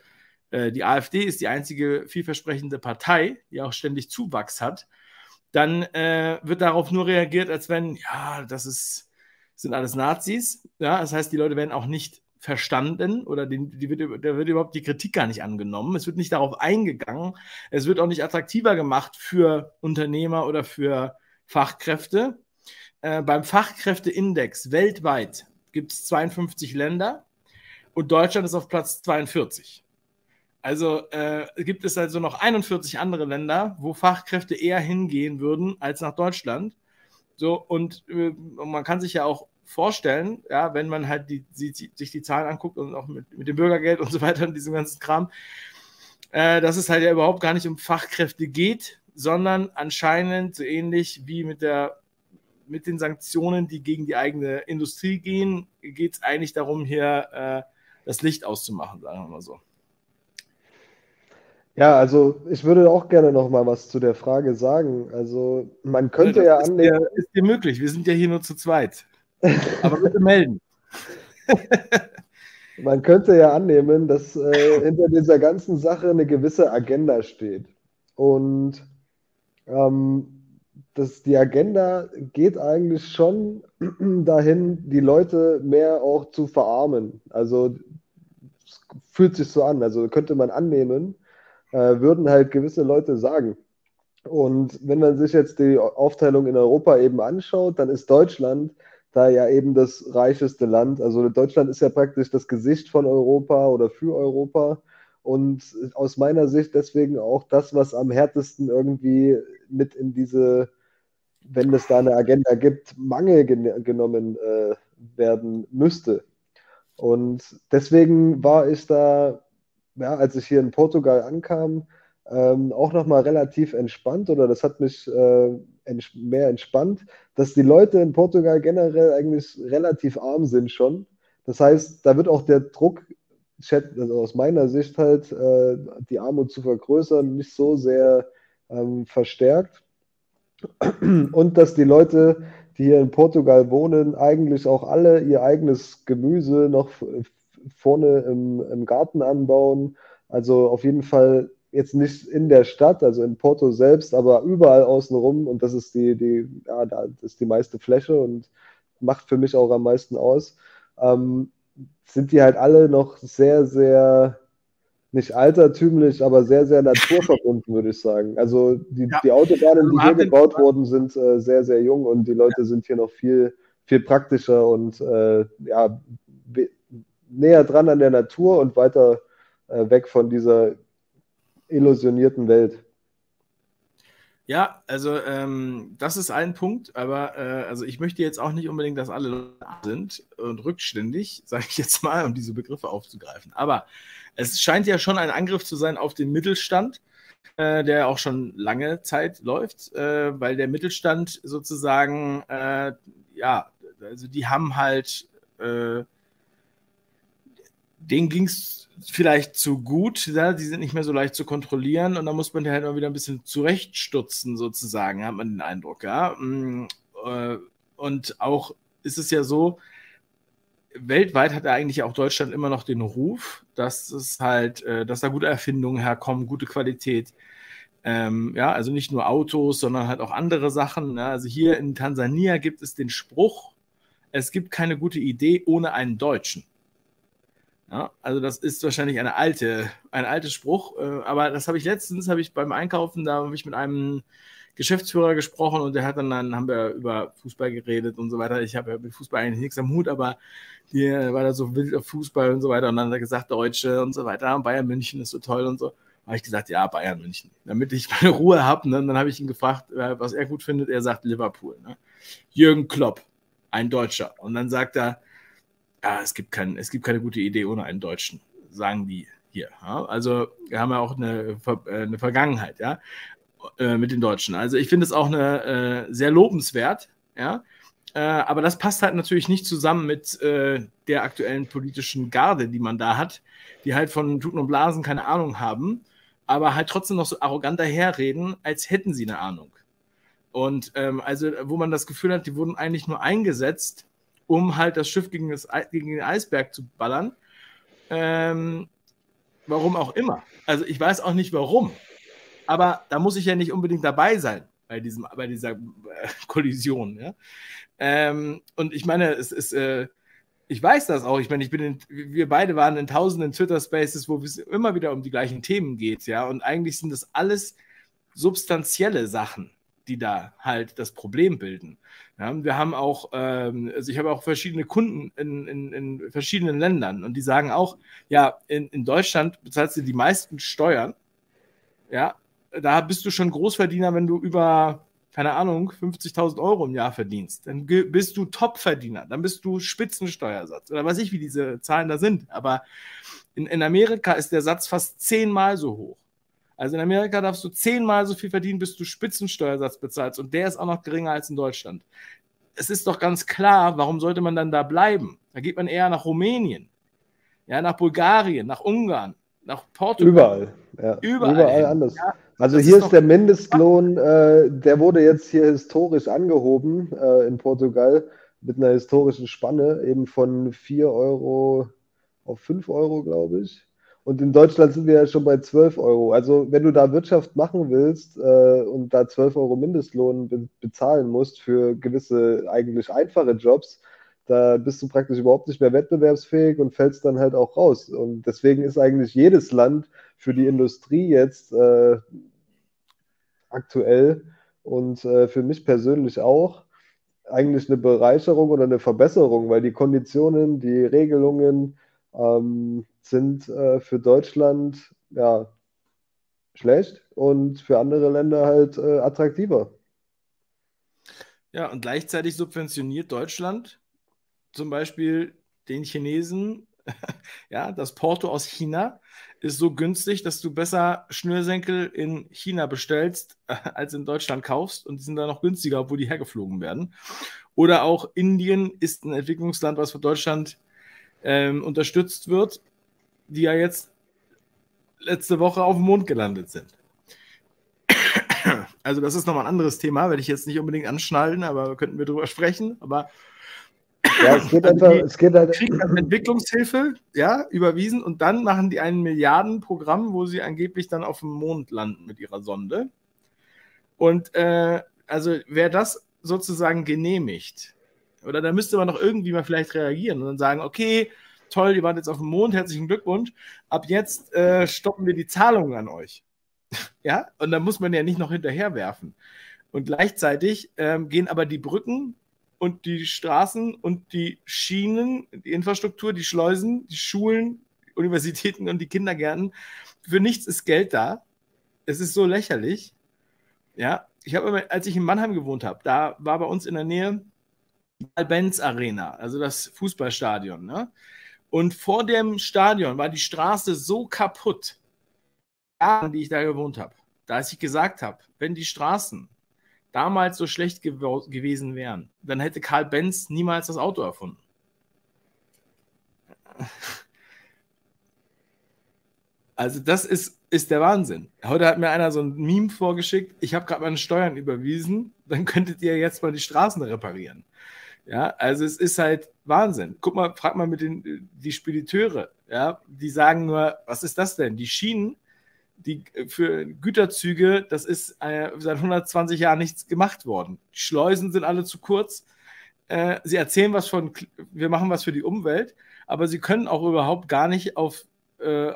[SPEAKER 1] äh, die AfD ist die einzige vielversprechende Partei, die auch ständig Zuwachs hat, dann äh, wird darauf nur reagiert, als wenn, ja, das ist, sind alles Nazis. Ja, das heißt, die Leute werden auch nicht verstanden oder die, die wird, da wird überhaupt die Kritik gar nicht angenommen. Es wird nicht darauf eingegangen. Es wird auch nicht attraktiver gemacht für Unternehmer oder für Fachkräfte. Äh, beim Fachkräfteindex weltweit gibt es 52 Länder und Deutschland ist auf Platz 42. Also äh, gibt es also noch 41 andere Länder, wo Fachkräfte eher hingehen würden als nach Deutschland. So, und äh, man kann sich ja auch vorstellen, ja, wenn man halt die, die, sich die Zahlen anguckt und auch mit, mit dem Bürgergeld und so weiter und diesem ganzen Kram, äh, dass es halt ja überhaupt gar nicht um Fachkräfte geht, sondern anscheinend so ähnlich wie mit der mit den Sanktionen, die gegen die eigene Industrie gehen, geht es eigentlich darum, hier äh, das Licht auszumachen, sagen wir mal so.
[SPEAKER 2] Ja, also ich würde auch gerne noch mal was zu der Frage sagen. Also man könnte ja, ja
[SPEAKER 1] ist
[SPEAKER 2] annehmen.
[SPEAKER 1] Dir, ist dir möglich, wir sind ja hier nur zu zweit. Aber bitte melden.
[SPEAKER 2] man könnte ja annehmen, dass äh, hinter dieser ganzen Sache eine gewisse Agenda steht. Und ähm, das, die Agenda geht eigentlich schon dahin, die Leute mehr auch zu verarmen. Also es fühlt sich so an. Also könnte man annehmen, äh, würden halt gewisse Leute sagen. Und wenn man sich jetzt die Aufteilung in Europa eben anschaut, dann ist Deutschland da ja eben das reicheste Land. Also Deutschland ist ja praktisch das Gesicht von Europa oder für Europa. Und aus meiner Sicht deswegen auch das, was am härtesten irgendwie mit in diese, wenn es da eine Agenda gibt, Mangel gen genommen äh, werden müsste. Und deswegen war ich da ja, als ich hier in Portugal ankam, ähm, auch nochmal relativ entspannt oder das hat mich äh, ents mehr entspannt, dass die Leute in Portugal generell eigentlich relativ arm sind schon. Das heißt, da wird auch der Druck, also aus meiner Sicht halt, äh, die Armut zu vergrößern, nicht so sehr ähm, verstärkt. Und dass die Leute, die hier in Portugal wohnen, eigentlich auch alle ihr eigenes Gemüse noch vorne im, im Garten anbauen. Also auf jeden Fall jetzt nicht in der Stadt, also in Porto selbst, aber überall außenrum. Und das ist die, die, ja, das ist die meiste Fläche und macht für mich auch am meisten aus. Ähm, sind die halt alle noch sehr, sehr, nicht altertümlich, aber sehr, sehr naturverbunden, würde ich sagen. Also die, ja. die Autobahnen, die hier gebaut wurden, sind äh, sehr, sehr jung und die Leute ja. sind hier noch viel, viel praktischer und äh, ja, näher dran an der Natur und weiter äh, weg von dieser illusionierten Welt.
[SPEAKER 1] Ja, also ähm, das ist ein Punkt, aber äh, also ich möchte jetzt auch nicht unbedingt, dass alle sind und rückständig, sage ich jetzt mal, um diese Begriffe aufzugreifen. Aber es scheint ja schon ein Angriff zu sein auf den Mittelstand, äh, der auch schon lange Zeit läuft, äh, weil der Mittelstand sozusagen, äh, ja, also die haben halt äh, denen ging es vielleicht zu gut, ja? die sind nicht mehr so leicht zu kontrollieren und da muss man die halt mal wieder ein bisschen zurechtstutzen, sozusagen, hat man den Eindruck, ja. Mm, äh, und auch ist es ja so, weltweit hat ja eigentlich auch Deutschland immer noch den Ruf, dass es halt, äh, dass da gute Erfindungen herkommen, gute Qualität. Ähm, ja, also nicht nur Autos, sondern halt auch andere Sachen. Ne? Also hier in Tansania gibt es den Spruch, es gibt keine gute Idee ohne einen Deutschen. Ja, also das ist wahrscheinlich eine alte, ein alter Spruch, äh, aber das habe ich letztens, habe ich beim Einkaufen, da habe ich mit einem Geschäftsführer gesprochen und der hat dann, dann haben wir über Fußball geredet und so weiter. Ich habe ja mit Fußball eigentlich nichts am Hut, aber hier war da so wild auf Fußball und so weiter und dann hat er gesagt, Deutsche und so weiter, Bayern München ist so toll und so. Habe ich gesagt, ja, Bayern München, damit ich meine Ruhe habe. Ne? dann habe ich ihn gefragt, äh, was er gut findet. Er sagt Liverpool. Ne? Jürgen Klopp, ein Deutscher. Und dann sagt er, ja, es gibt, kein, es gibt keine gute Idee ohne einen Deutschen, sagen die hier. Ja? Also wir haben ja auch eine, äh, eine Vergangenheit, ja, äh, mit den Deutschen. Also ich finde es auch eine, äh, sehr lobenswert, ja. Äh, aber das passt halt natürlich nicht zusammen mit äh, der aktuellen politischen Garde, die man da hat, die halt von Tuten und Blasen keine Ahnung haben, aber halt trotzdem noch so arrogant daherreden, als hätten sie eine Ahnung. Und ähm, also, wo man das Gefühl hat, die wurden eigentlich nur eingesetzt, um halt das Schiff gegen, das, gegen den Eisberg zu ballern. Ähm, warum auch immer. Also ich weiß auch nicht warum. Aber da muss ich ja nicht unbedingt dabei sein bei, diesem, bei dieser äh, Kollision. Ja? Ähm, und ich meine, es ist, äh, ich weiß das auch. Ich meine, ich bin in, wir beide waren in tausenden Twitter-Spaces, wo es immer wieder um die gleichen Themen geht, ja. Und eigentlich sind das alles substanzielle Sachen die da halt das Problem bilden. Ja, wir haben auch, ähm, also ich habe auch verschiedene Kunden in, in, in, verschiedenen Ländern und die sagen auch, ja, in, in Deutschland bezahlst du die meisten Steuern. Ja, da bist du schon Großverdiener, wenn du über, keine Ahnung, 50.000 Euro im Jahr verdienst. Dann bist du Topverdiener, dann bist du Spitzensteuersatz oder weiß ich, wie diese Zahlen da sind. Aber in, in Amerika ist der Satz fast zehnmal so hoch. Also in Amerika darfst du zehnmal so viel verdienen, bis du Spitzensteuersatz bezahlst. Und der ist auch noch geringer als in Deutschland. Es ist doch ganz klar, warum sollte man dann da bleiben? Da geht man eher nach Rumänien, ja, nach Bulgarien, nach Ungarn. nach Portugal.
[SPEAKER 2] Überall. Ja. Überall, Überall anders. Ja, also hier ist, ist der Mindestlohn, äh, der wurde jetzt hier historisch angehoben äh, in Portugal mit einer historischen Spanne, eben von 4 Euro auf 5 Euro, glaube ich. Und in Deutschland sind wir ja schon bei 12 Euro. Also wenn du da Wirtschaft machen willst äh, und da 12 Euro Mindestlohn be bezahlen musst für gewisse eigentlich einfache Jobs, da bist du praktisch überhaupt nicht mehr wettbewerbsfähig und fällst dann halt auch raus. Und deswegen ist eigentlich jedes Land für die Industrie jetzt äh, aktuell und äh, für mich persönlich auch eigentlich eine Bereicherung oder eine Verbesserung, weil die Konditionen, die Regelungen ähm, sind äh, für Deutschland ja schlecht und für andere Länder halt äh, attraktiver.
[SPEAKER 1] Ja, und gleichzeitig subventioniert Deutschland zum Beispiel den Chinesen, ja, das Porto aus China ist so günstig, dass du besser Schnürsenkel in China bestellst, äh, als in Deutschland kaufst und die sind dann noch günstiger, obwohl die hergeflogen werden. Oder auch Indien ist ein Entwicklungsland, was von Deutschland ähm, unterstützt wird, die ja jetzt letzte Woche auf dem Mond gelandet sind. Also das ist nochmal ein anderes Thema, werde ich jetzt nicht unbedingt anschnallen, aber könnten wir drüber sprechen. Aber
[SPEAKER 2] ja, es geht einfach, es geht halt.
[SPEAKER 1] Kriegen dann Entwicklungshilfe, ja, überwiesen und dann machen die ein Milliardenprogramm, wo sie angeblich dann auf dem Mond landen mit ihrer Sonde. Und äh, also wer das sozusagen genehmigt, oder da müsste man noch irgendwie mal vielleicht reagieren und dann sagen, okay, toll, ihr wart jetzt auf dem Mond, herzlichen Glückwunsch. Ab jetzt äh, stoppen wir die Zahlungen an euch. ja, und dann muss man ja nicht noch hinterherwerfen. Und gleichzeitig ähm, gehen aber die Brücken und die Straßen und die Schienen, die Infrastruktur, die Schleusen, die Schulen, Universitäten und die Kindergärten. Für nichts ist Geld da. Es ist so lächerlich. Ja, ich habe immer, als ich in Mannheim gewohnt habe, da war bei uns in der Nähe die Benz Arena, also das Fußballstadion. Ne? Und vor dem Stadion war die Straße so kaputt, die ich da gewohnt habe, da ich gesagt habe, wenn die Straßen damals so schlecht gew gewesen wären, dann hätte Karl Benz niemals das Auto erfunden. Also das ist, ist der Wahnsinn. Heute hat mir einer so ein Meme vorgeschickt, ich habe gerade meine Steuern überwiesen, dann könntet ihr jetzt mal die Straßen reparieren. Ja, also es ist halt Wahnsinn. Guck mal, frag mal mit den die Spediteure, ja, die sagen nur, was ist das denn? Die Schienen die für Güterzüge, das ist äh, seit 120 Jahren nichts gemacht worden. Die Schleusen sind alle zu kurz. Äh, sie erzählen was von, wir machen was für die Umwelt, aber sie können auch überhaupt gar nicht auf äh,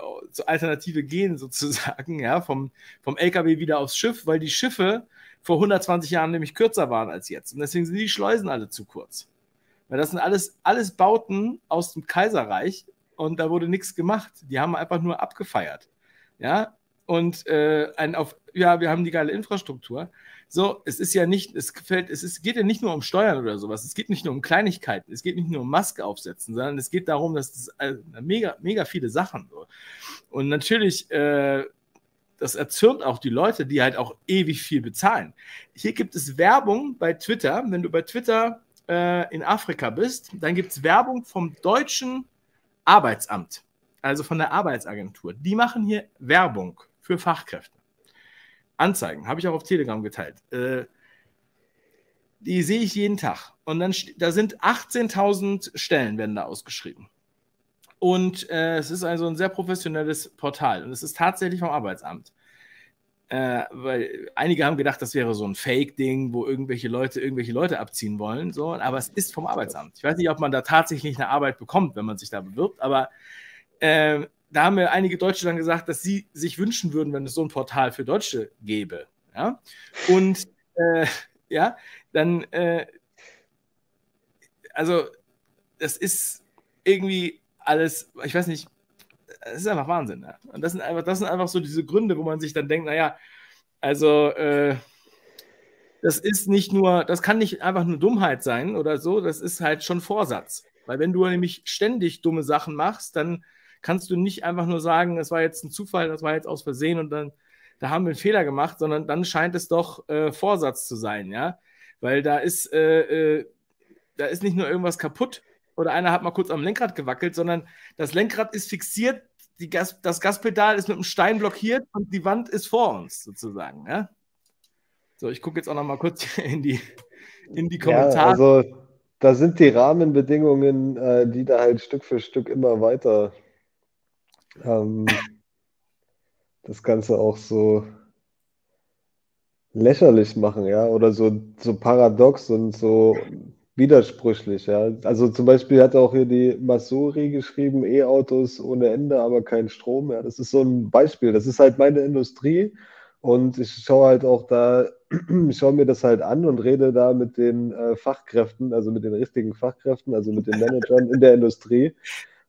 [SPEAKER 1] Alternative gehen, sozusagen, ja, vom, vom LKW wieder aufs Schiff, weil die Schiffe vor 120 Jahren nämlich kürzer waren als jetzt. Und deswegen sind die Schleusen alle zu kurz. Weil das sind alles, alles Bauten aus dem Kaiserreich und da wurde nichts gemacht. Die haben einfach nur abgefeiert. Ja, und äh, ein auf, ja, wir haben die geile Infrastruktur. So, es ist ja nicht, es gefällt, es ist, geht ja nicht nur um Steuern oder sowas, es geht nicht nur um Kleinigkeiten, es geht nicht nur um Maske aufsetzen, sondern es geht darum, dass das äh, mega, mega viele Sachen so. Und natürlich, äh, das erzürnt auch die Leute, die halt auch ewig viel bezahlen. Hier gibt es Werbung bei Twitter, wenn du bei Twitter äh, in Afrika bist, dann gibt es Werbung vom deutschen Arbeitsamt, also von der Arbeitsagentur. Die machen hier Werbung für Fachkräfte. Anzeigen, habe ich auch auf Telegram geteilt. Äh, die sehe ich jeden Tag. Und dann da sind 18.000 Stellen werden da ausgeschrieben. Und äh, es ist also ein sehr professionelles Portal. Und es ist tatsächlich vom Arbeitsamt. Äh, weil einige haben gedacht, das wäre so ein Fake-Ding, wo irgendwelche Leute irgendwelche Leute abziehen wollen. So, aber es ist vom Arbeitsamt. Ich weiß nicht, ob man da tatsächlich eine Arbeit bekommt, wenn man sich da bewirbt, aber äh, da haben mir einige Deutsche dann gesagt, dass sie sich wünschen würden, wenn es so ein Portal für Deutsche gäbe. Ja? Und äh, ja, dann, äh, also, das ist irgendwie alles, ich weiß nicht, es ist einfach Wahnsinn. Ja? Und das sind, einfach, das sind einfach so diese Gründe, wo man sich dann denkt, naja, also, äh, das ist nicht nur, das kann nicht einfach nur Dummheit sein oder so, das ist halt schon Vorsatz. Weil wenn du nämlich ständig dumme Sachen machst, dann kannst du nicht einfach nur sagen, es war jetzt ein Zufall, das war jetzt aus Versehen und dann, da haben wir einen Fehler gemacht, sondern dann scheint es doch äh, Vorsatz zu sein, ja. Weil da ist, äh, äh, da ist nicht nur irgendwas kaputt oder einer hat mal kurz am Lenkrad gewackelt, sondern das Lenkrad ist fixiert Gas, das Gaspedal ist mit einem Stein blockiert und die Wand ist vor uns sozusagen. Ja? So, ich gucke jetzt auch noch mal kurz in die, in die Kommentare. Ja,
[SPEAKER 2] also da sind die Rahmenbedingungen, äh, die da halt Stück für Stück immer weiter ähm, das Ganze auch so lächerlich machen, ja, oder so, so paradox und so widersprüchlich, ja. Also zum Beispiel hat auch hier die Masuri geschrieben, E-Autos ohne Ende, aber kein Strom, ja. Das ist so ein Beispiel. Das ist halt meine Industrie und ich schaue halt auch da, ich schaue mir das halt an und rede da mit den äh, Fachkräften, also mit den richtigen Fachkräften, also mit den Managern in der Industrie.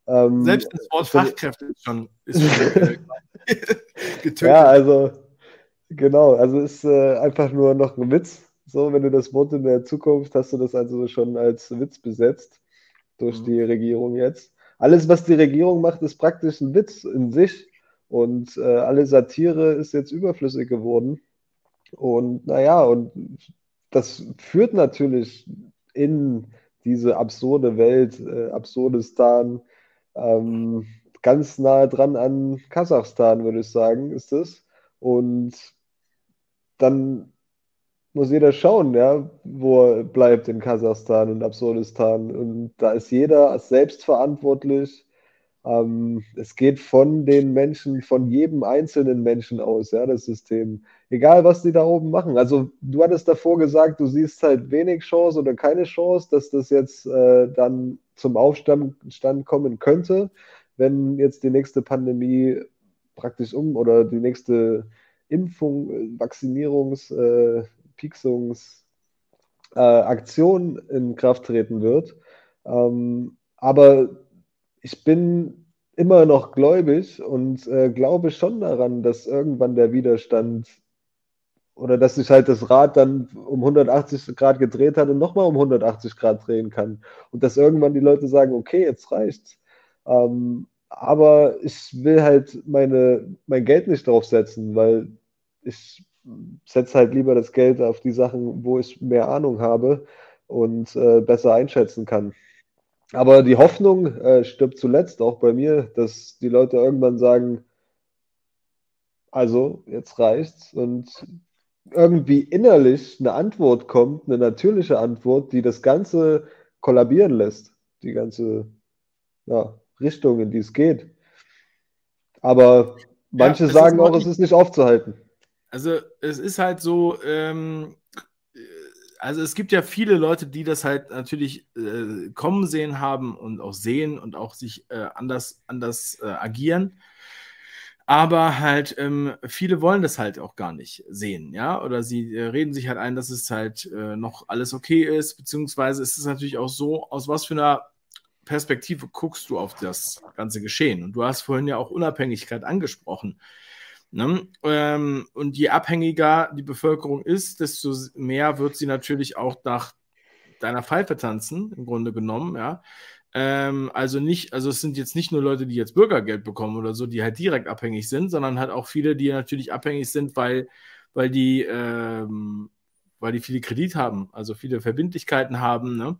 [SPEAKER 1] Ähm, Selbst das Wort Fachkräfte ist schon, ist schon äh,
[SPEAKER 2] getötet. Ja, also genau, also ist äh, einfach nur noch ein Witz. So, wenn du das Wort in der Zukunft hast du das also schon als Witz besetzt durch mhm. die Regierung jetzt. Alles, was die Regierung macht, ist praktisch ein Witz in sich. Und äh, alle Satire ist jetzt überflüssig geworden. Und naja, und das führt natürlich in diese absurde Welt, äh, Absurdistan, ähm, ganz nahe dran an Kasachstan, würde ich sagen, ist es. Und dann muss jeder schauen, ja, wo er bleibt in Kasachstan und Absurdistan. Und da ist jeder selbst verantwortlich. Ähm, es geht von den Menschen, von jedem einzelnen Menschen aus, ja, das System. Egal, was die da oben machen. Also, du hattest davor gesagt, du siehst halt wenig Chance oder keine Chance, dass das jetzt äh, dann zum Aufstand kommen könnte, wenn jetzt die nächste Pandemie praktisch um oder die nächste Impfung, Vaccinierungs, äh, Pixungs, äh, Aktion in Kraft treten wird. Ähm, aber ich bin immer noch gläubig und äh, glaube schon daran, dass irgendwann der Widerstand oder dass sich halt das Rad dann um 180 Grad gedreht hat und nochmal um 180 Grad drehen kann. Und dass irgendwann die Leute sagen, okay, jetzt reicht's. Ähm, aber ich will halt meine, mein Geld nicht draufsetzen, weil ich setze halt lieber das Geld auf die Sachen, wo ich mehr Ahnung habe und äh, besser einschätzen kann. Aber die Hoffnung äh, stirbt zuletzt auch bei mir, dass die Leute irgendwann sagen, also jetzt reicht's und irgendwie innerlich eine Antwort kommt, eine natürliche Antwort, die das Ganze kollabieren lässt, die ganze ja, Richtung, in die es geht. Aber manche ja, sagen auch, es ist nicht aufzuhalten.
[SPEAKER 1] Also es ist halt so, ähm, also es gibt ja viele Leute, die das halt natürlich äh, kommen sehen haben und auch sehen und auch sich äh, anders, anders äh, agieren. Aber halt, ähm, viele wollen das halt auch gar nicht sehen, ja. Oder sie äh, reden sich halt ein, dass es halt äh, noch alles okay ist, beziehungsweise ist es natürlich auch so, aus was für einer Perspektive guckst du auf das ganze Geschehen. Und du hast vorhin ja auch Unabhängigkeit angesprochen. Ne? Ähm, und je abhängiger die Bevölkerung ist, desto mehr wird sie natürlich auch nach deiner Pfeife tanzen, im Grunde genommen, ja. Ähm, also nicht, also es sind jetzt nicht nur Leute, die jetzt Bürgergeld bekommen oder so, die halt direkt abhängig sind, sondern halt auch viele, die natürlich abhängig sind, weil, weil die ähm, weil die viele Kredit haben, also viele Verbindlichkeiten haben. Ne?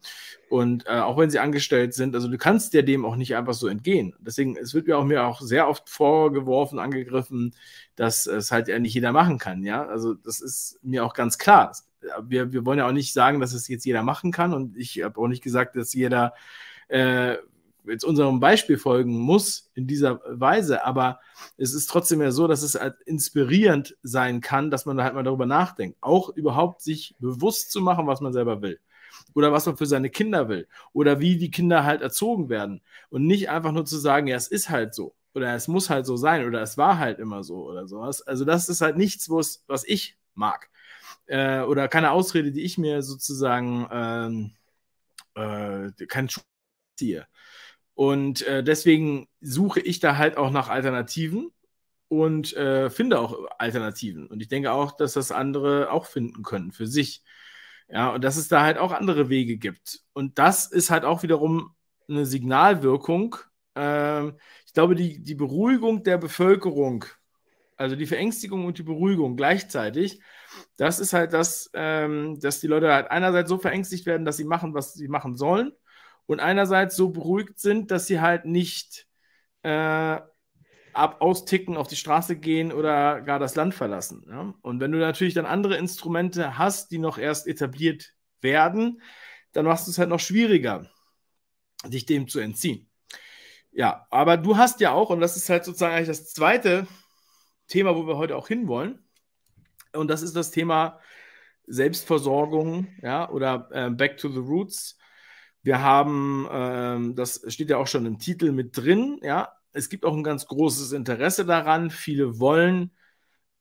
[SPEAKER 1] Und äh, auch wenn sie angestellt sind, also du kannst dir dem auch nicht einfach so entgehen. Deswegen, es wird mir auch mir auch sehr oft vorgeworfen, angegriffen, dass es halt ja nicht jeder machen kann. Ja, also das ist mir auch ganz klar. Wir, wir wollen ja auch nicht sagen, dass es jetzt jeder machen kann. Und ich habe auch nicht gesagt, dass jeder äh, jetzt unserem Beispiel folgen muss in dieser Weise, aber es ist trotzdem ja so, dass es halt inspirierend sein kann, dass man halt mal darüber nachdenkt, auch überhaupt sich bewusst zu machen, was man selber will oder was man für seine Kinder will oder wie die Kinder halt erzogen werden und nicht einfach nur zu sagen, ja, es ist halt so oder es muss halt so sein oder es war halt immer so oder sowas. Also das ist halt nichts, was ich mag äh, oder keine Ausrede, die ich mir sozusagen ähm, äh, kein Schuh ziehe. Und äh, deswegen suche ich da halt auch nach Alternativen und äh, finde auch Alternativen. Und ich denke auch, dass das andere auch finden können für sich. Ja, und dass es da halt auch andere Wege gibt. Und das ist halt auch wiederum eine Signalwirkung. Ähm, ich glaube, die, die Beruhigung der Bevölkerung, also die Verängstigung und die Beruhigung gleichzeitig, das ist halt das, ähm, dass die Leute halt einerseits so verängstigt werden, dass sie machen, was sie machen sollen und einerseits so beruhigt sind, dass sie halt nicht, äh, ab, austicken, auf die Straße gehen oder gar das Land verlassen. Ja? Und wenn du natürlich dann andere Instrumente hast, die noch erst etabliert werden, dann machst du es halt noch schwieriger, dich dem zu entziehen. Ja, aber du hast ja auch, und das ist halt sozusagen eigentlich das zweite Thema, wo wir heute auch hinwollen, und das ist das Thema Selbstversorgung, ja, oder äh, Back to the Roots. Wir haben, ähm, das steht ja auch schon im Titel mit drin, ja, es gibt auch ein ganz großes Interesse daran. Viele wollen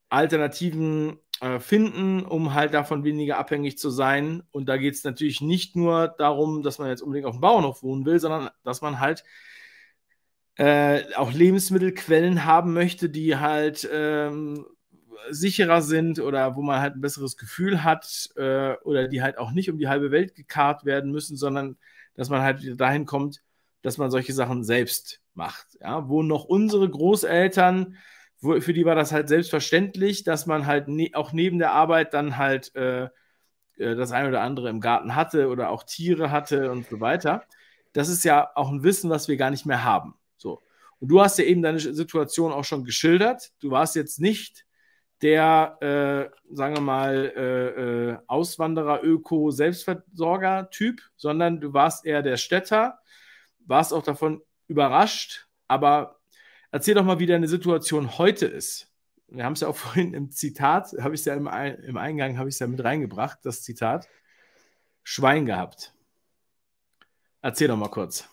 [SPEAKER 1] Alternativen äh, finden, um halt davon weniger abhängig zu sein. Und da geht es natürlich nicht nur darum, dass man jetzt unbedingt auf dem Bauernhof wohnen will, sondern dass man halt äh, auch Lebensmittelquellen haben möchte, die halt ähm, sicherer sind oder wo man halt ein besseres Gefühl hat äh, oder die halt auch nicht um die halbe Welt gekarrt werden müssen, sondern dass man halt wieder dahin kommt, dass man solche Sachen selbst macht. Ja, wo noch unsere Großeltern, wo, für die war das halt selbstverständlich, dass man halt ne, auch neben der Arbeit dann halt äh, äh, das eine oder andere im Garten hatte oder auch Tiere hatte und so weiter. Das ist ja auch ein Wissen, was wir gar nicht mehr haben. So. Und du hast ja eben deine Situation auch schon geschildert. Du warst jetzt nicht der, äh, sagen wir mal, äh, äh, Auswanderer, Öko, Selbstversorger-Typ, sondern du warst eher der Städter, warst auch davon überrascht, aber erzähl doch mal, wie deine Situation heute ist. Wir haben es ja auch vorhin im Zitat, habe ich es ja im, im Eingang, habe ich ja mit reingebracht, das Zitat. Schwein gehabt. Erzähl doch mal kurz.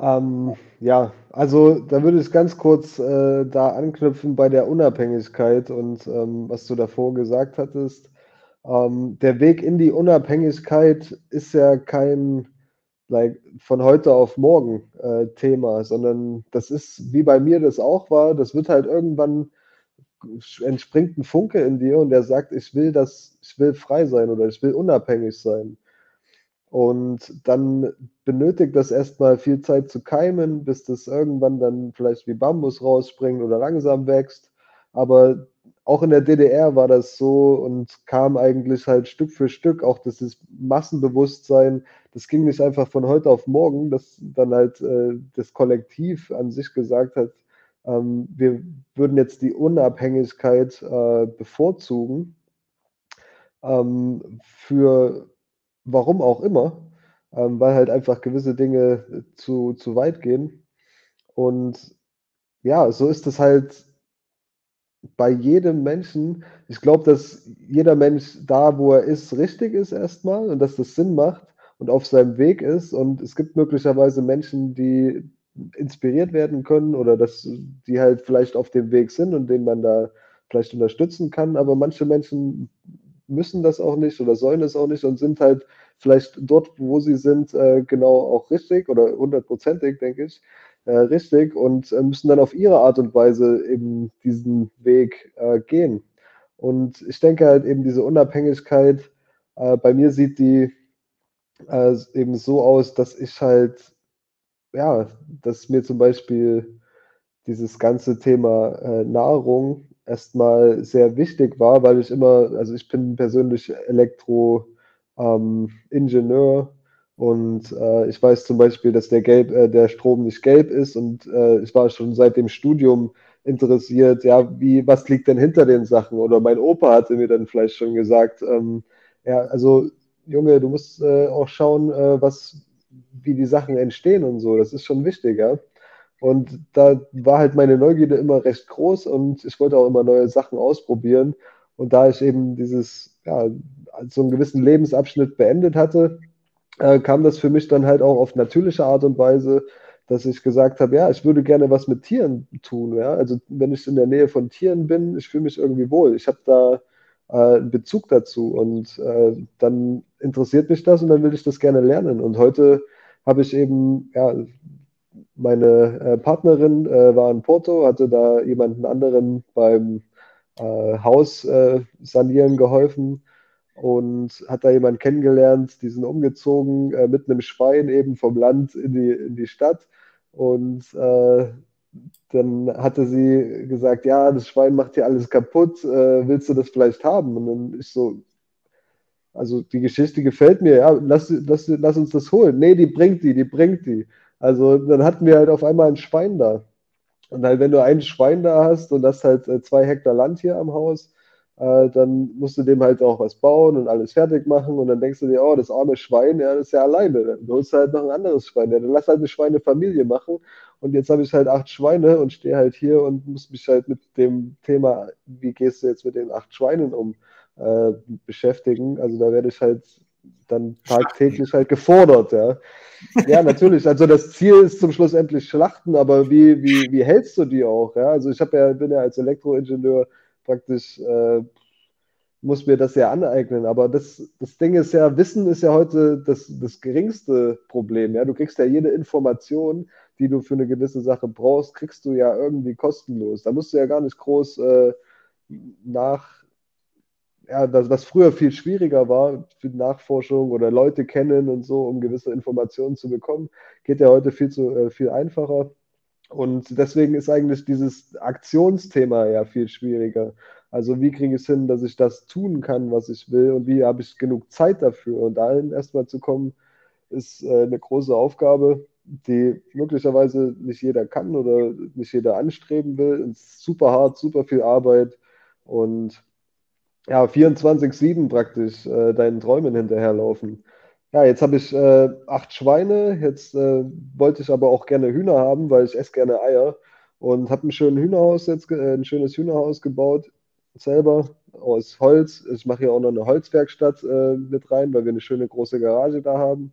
[SPEAKER 2] Ähm, ja, also da würde ich ganz kurz äh, da anknüpfen bei der Unabhängigkeit und ähm, was du davor gesagt hattest. Ähm, der Weg in die Unabhängigkeit ist ja kein like, von heute auf morgen äh, Thema, sondern das ist, wie bei mir das auch war, das wird halt irgendwann entspringt ein Funke in dir und der sagt, ich will das, ich will frei sein oder ich will unabhängig sein. Und dann benötigt das erstmal viel Zeit zu keimen, bis das irgendwann dann vielleicht wie Bambus rausspringt oder langsam wächst. Aber auch in der DDR war das so und kam eigentlich halt Stück für Stück auch dieses Massenbewusstsein. Das ging nicht einfach von heute auf morgen, dass dann halt äh, das Kollektiv an sich gesagt hat, ähm, wir würden jetzt die Unabhängigkeit äh, bevorzugen ähm, für warum auch immer, ähm, weil halt einfach gewisse Dinge zu, zu weit gehen. Und ja, so ist es halt bei jedem Menschen, ich glaube, dass jeder Mensch da, wo er ist, richtig ist erstmal und dass das Sinn macht und auf seinem Weg ist. Und es gibt möglicherweise Menschen, die inspiriert werden können oder dass die halt vielleicht auf dem Weg sind und den man da vielleicht unterstützen kann. Aber manche Menschen müssen das auch nicht oder sollen es auch nicht und sind halt vielleicht dort, wo sie sind, äh, genau auch richtig oder hundertprozentig, denke ich, äh, richtig und äh, müssen dann auf ihre Art und Weise eben diesen Weg gehen. Und ich denke halt eben diese Unabhängigkeit, bei mir sieht die eben so aus, dass ich halt, ja, dass mir zum Beispiel dieses ganze Thema Nahrung erstmal sehr wichtig war, weil ich immer, also ich bin persönlich Elektro- ähm, und äh, ich weiß zum Beispiel, dass der, gelb, äh, der Strom nicht gelb ist und äh, ich war schon seit dem Studium interessiert, ja, wie, was liegt denn hinter den Sachen? Oder mein Opa hatte mir dann vielleicht schon gesagt, ähm, ja, also Junge, du musst äh, auch schauen, äh, was, wie die Sachen entstehen und so. Das ist schon wichtig, ja. Und da war halt meine Neugierde immer recht groß und ich wollte auch immer neue Sachen ausprobieren. Und da ich eben dieses, ja, so einen gewissen Lebensabschnitt beendet hatte, äh, kam das für mich dann halt auch auf natürliche Art und Weise, dass ich gesagt habe, ja, ich würde gerne was mit Tieren tun. Ja? Also wenn ich in der Nähe von Tieren bin, ich fühle mich irgendwie wohl. Ich habe da äh, einen Bezug dazu und äh, dann interessiert mich das und dann will ich das gerne lernen. Und heute habe ich eben, ja, meine äh, Partnerin äh, war in Porto, hatte da jemanden anderen beim äh, Haus äh, sanieren geholfen und hat da jemanden kennengelernt, die sind umgezogen äh, mit einem Schwein eben vom Land in die, in die Stadt und äh, dann hatte sie gesagt, ja, das Schwein macht hier alles kaputt, willst du das vielleicht haben? Und dann ist so, also die Geschichte gefällt mir, ja, lass, lass, lass uns das holen. Nee, die bringt die, die bringt die. Also dann hatten wir halt auf einmal ein Schwein da. Und halt, wenn du ein Schwein da hast und hast halt äh, zwei Hektar Land hier am Haus, äh, dann musst du dem halt auch was bauen und alles fertig machen. Und dann denkst du dir, oh, das arme Schwein, ja, das ist ja alleine. Dann holst du halt noch ein anderes Schwein. Ja, dann lass halt eine Schweinefamilie machen. Und jetzt habe ich halt acht Schweine und stehe halt hier und muss mich halt mit dem Thema, wie gehst du jetzt mit den acht Schweinen um, äh, beschäftigen. Also da werde ich halt dann tagtäglich halt gefordert, ja. Ja, natürlich. Also das Ziel ist zum Schluss endlich Schlachten, aber wie, wie, wie hältst du die auch? Ja? Also ich ja, bin ja als Elektroingenieur praktisch, äh, muss mir das ja aneignen. Aber das, das Ding ist ja, Wissen ist ja heute das, das geringste Problem. Ja? Du kriegst ja jede Information, die du für eine gewisse Sache brauchst, kriegst du ja irgendwie kostenlos. Da musst du ja gar nicht groß äh, nach ja, das, was früher viel schwieriger war für Nachforschung oder Leute kennen und so, um gewisse Informationen zu bekommen, geht ja heute viel zu äh, viel einfacher. Und deswegen ist eigentlich dieses Aktionsthema ja viel schwieriger. Also wie kriege ich es hin, dass ich das tun kann, was ich will und wie habe ich genug Zeit dafür? Und dahin erstmal zu kommen, ist äh, eine große Aufgabe, die möglicherweise nicht jeder kann oder nicht jeder anstreben will. Es ist super hart, super viel Arbeit und ja, 24-7 praktisch äh, deinen Träumen hinterherlaufen. Ja, jetzt habe ich äh, acht Schweine, jetzt äh, wollte ich aber auch gerne Hühner haben, weil ich esse gerne Eier und habe ein schönes Hühnerhaus jetzt, äh, ein schönes Hühnerhaus gebaut, selber aus Holz. Ich mache hier auch noch eine Holzwerkstatt äh, mit rein, weil wir eine schöne große Garage da haben.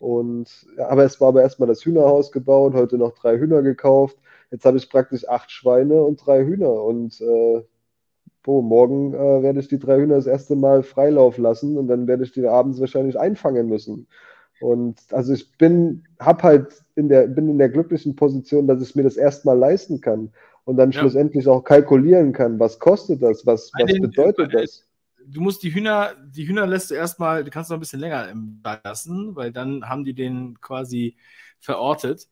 [SPEAKER 2] Und ja, aber es war aber erstmal das Hühnerhaus gebaut, heute noch drei Hühner gekauft. Jetzt habe ich praktisch acht Schweine und drei Hühner und äh, boah, morgen äh, werde ich die drei Hühner das erste Mal Freilauf lassen und dann werde ich die abends wahrscheinlich einfangen müssen. Und also ich bin, hab halt in der, bin in der glücklichen Position, dass ich mir das erstmal leisten kann und dann ja. schlussendlich auch kalkulieren kann, was kostet das, was, was den, bedeutet äh, das.
[SPEAKER 1] Du musst die Hühner, die Hühner lässt du erstmal, die kannst du noch ein bisschen länger im lassen, weil dann haben die den quasi verortet.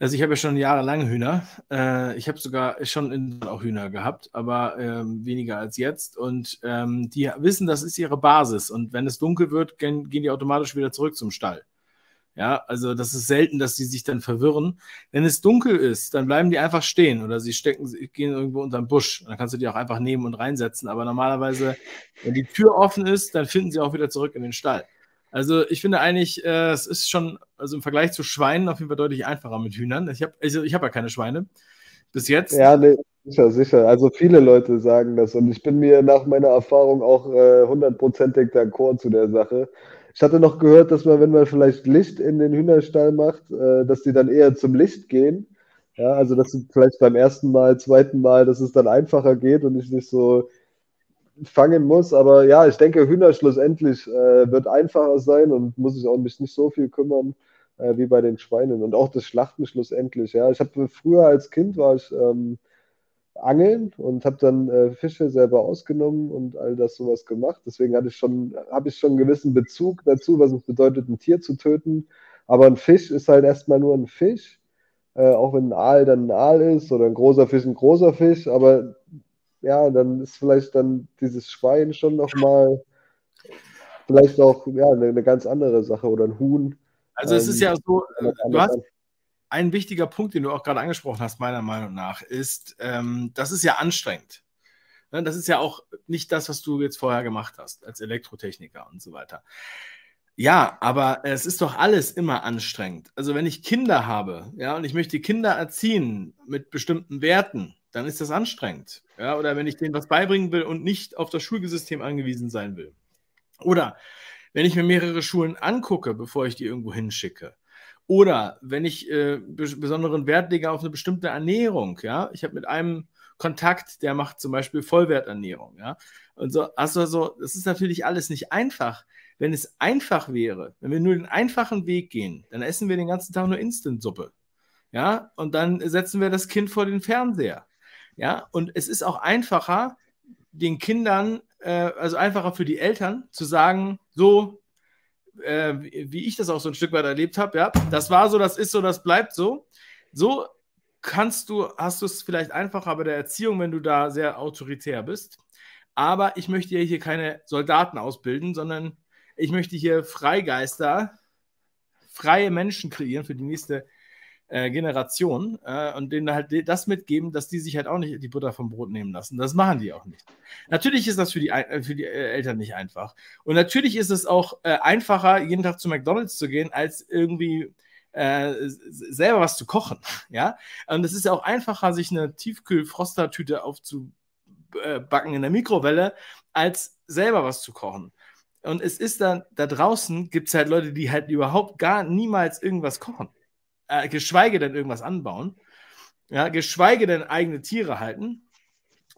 [SPEAKER 1] Also ich habe ja schon jahrelang Hühner. Äh, ich habe sogar schon in, auch Hühner gehabt, aber ähm, weniger als jetzt. Und ähm, die wissen, das ist ihre Basis. Und wenn es dunkel wird, gehen, gehen die automatisch wieder zurück zum Stall. Ja, also das ist selten, dass die sich dann verwirren. Wenn es dunkel ist, dann bleiben die einfach stehen oder sie stecken, gehen irgendwo unter den Busch. Dann kannst du die auch einfach nehmen und reinsetzen. Aber normalerweise, wenn die Tür offen ist, dann finden sie auch wieder zurück in den Stall. Also ich finde eigentlich, äh, es ist schon, also im Vergleich zu Schweinen auf jeden Fall deutlich einfacher mit Hühnern. Ich habe also hab ja keine Schweine bis jetzt.
[SPEAKER 2] Ja, nee, sicher, sicher. Also viele Leute sagen das und ich bin mir nach meiner Erfahrung auch äh, hundertprozentig äh, d'accord zu der Sache. Ich hatte noch gehört, dass man, wenn man vielleicht Licht in den Hühnerstall macht, äh, dass die dann eher zum Licht gehen. Ja, also dass vielleicht beim ersten Mal, zweiten Mal, dass es dann einfacher geht und ich nicht so fangen muss. Aber ja, ich denke, Hühner schlussendlich äh, wird einfacher sein und muss ich auch mich nicht so viel kümmern äh, wie bei den Schweinen. Und auch das Schlachten schlussendlich. Ja, ich habe früher als Kind war ich ähm, angeln und habe dann äh, Fische selber ausgenommen und all das sowas gemacht. Deswegen hatte ich schon, habe ich schon einen gewissen Bezug dazu, was es bedeutet, ein Tier zu töten. Aber ein Fisch ist halt erstmal nur ein Fisch. Äh, auch wenn ein Aal dann ein Aal ist oder ein großer Fisch ein großer Fisch, aber ja, dann ist vielleicht dann dieses Schwein schon nochmal vielleicht auch ja, eine, eine, ganz andere Sache oder ein Huhn.
[SPEAKER 1] Also es ähm, ist ja so, äh, du hast ein wichtiger Punkt, den du auch gerade angesprochen hast, meiner Meinung nach, ist, ähm, das ist ja anstrengend. Ne, das ist ja auch nicht das, was du jetzt vorher gemacht hast als Elektrotechniker und so weiter. Ja, aber es ist doch alles immer anstrengend. Also wenn ich Kinder habe, ja, und ich möchte Kinder erziehen mit bestimmten Werten, dann ist das anstrengend. Ja, oder wenn ich denen was beibringen will und nicht auf das Schulsystem angewiesen sein will. Oder wenn ich mir mehrere Schulen angucke, bevor ich die irgendwo hinschicke. Oder wenn ich äh, besonderen Wert lege auf eine bestimmte Ernährung, ja, ich habe mit einem Kontakt, der macht zum Beispiel Vollwerternährung, ja. Und so, also so, das ist natürlich alles nicht einfach. Wenn es einfach wäre, wenn wir nur den einfachen Weg gehen, dann essen wir den ganzen Tag nur Instant-Suppe. Ja, und dann setzen wir das Kind vor den Fernseher. Ja, und es ist auch einfacher, den Kindern, äh, also einfacher für die Eltern zu sagen, so, äh, wie ich das auch so ein Stück weit erlebt habe, ja, das war so, das ist so, das bleibt so. So kannst du, hast du es vielleicht einfacher bei der Erziehung, wenn du da sehr autoritär bist. Aber ich möchte ja hier keine Soldaten ausbilden, sondern ich möchte hier Freigeister freie Menschen kreieren für die nächste äh, Generation äh, und denen halt das mitgeben, dass die sich halt auch nicht die Butter vom Brot nehmen lassen. Das machen die auch nicht. Natürlich ist das für die, äh, für die äh, Eltern nicht einfach. Und natürlich ist es auch äh, einfacher, jeden Tag zu McDonalds zu gehen, als irgendwie äh, selber was zu kochen. Ja? Und es ist ja auch einfacher, sich eine Tiefkühl-Frostertüte aufzubacken in der Mikrowelle, als selber was zu kochen. Und es ist dann, da draußen gibt es halt Leute, die halt überhaupt gar niemals irgendwas kochen äh, geschweige denn irgendwas anbauen, ja, geschweige denn eigene Tiere halten.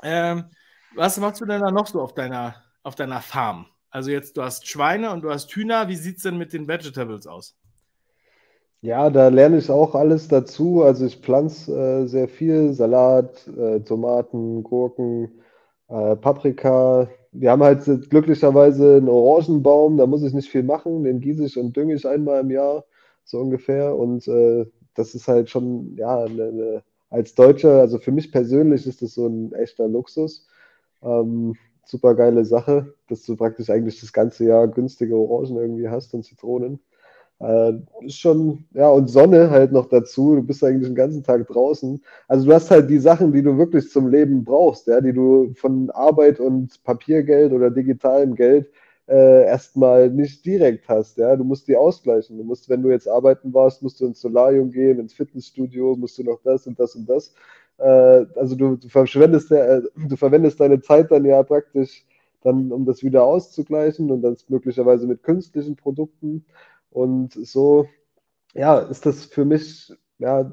[SPEAKER 1] Ähm, was machst du denn da noch so auf deiner, auf deiner Farm? Also jetzt, du hast Schweine und du hast Hühner. Wie sieht es denn mit den Vegetables aus?
[SPEAKER 2] Ja, da lerne ich auch alles dazu. Also ich pflanze äh, sehr viel Salat, äh, Tomaten, Gurken, äh, Paprika. Wir haben halt glücklicherweise einen Orangenbaum, da muss ich nicht viel machen. Den gieße ich und dünge ich einmal im Jahr so ungefähr. Und äh, das ist halt schon, ja, eine, eine, als Deutscher, also für mich persönlich ist das so ein echter Luxus. Ähm, super geile Sache, dass du praktisch eigentlich das ganze Jahr günstige Orangen irgendwie hast und Zitronen. Äh, ist schon, ja, und Sonne halt noch dazu. Du bist eigentlich den ganzen Tag draußen. Also du hast halt die Sachen, die du wirklich zum Leben brauchst, ja, die du von Arbeit und Papiergeld oder digitalem Geld äh, erstmal nicht direkt hast. Ja? Du musst die ausgleichen. Du musst, wenn du jetzt arbeiten warst, musst du ins Solarium gehen, ins Fitnessstudio, musst du noch das und das und das. Äh, also du, du, verschwendest, äh, du verwendest deine Zeit dann ja praktisch dann, um das wieder auszugleichen und dann möglicherweise mit künstlichen Produkten. Und so, ja, ist das für mich ja,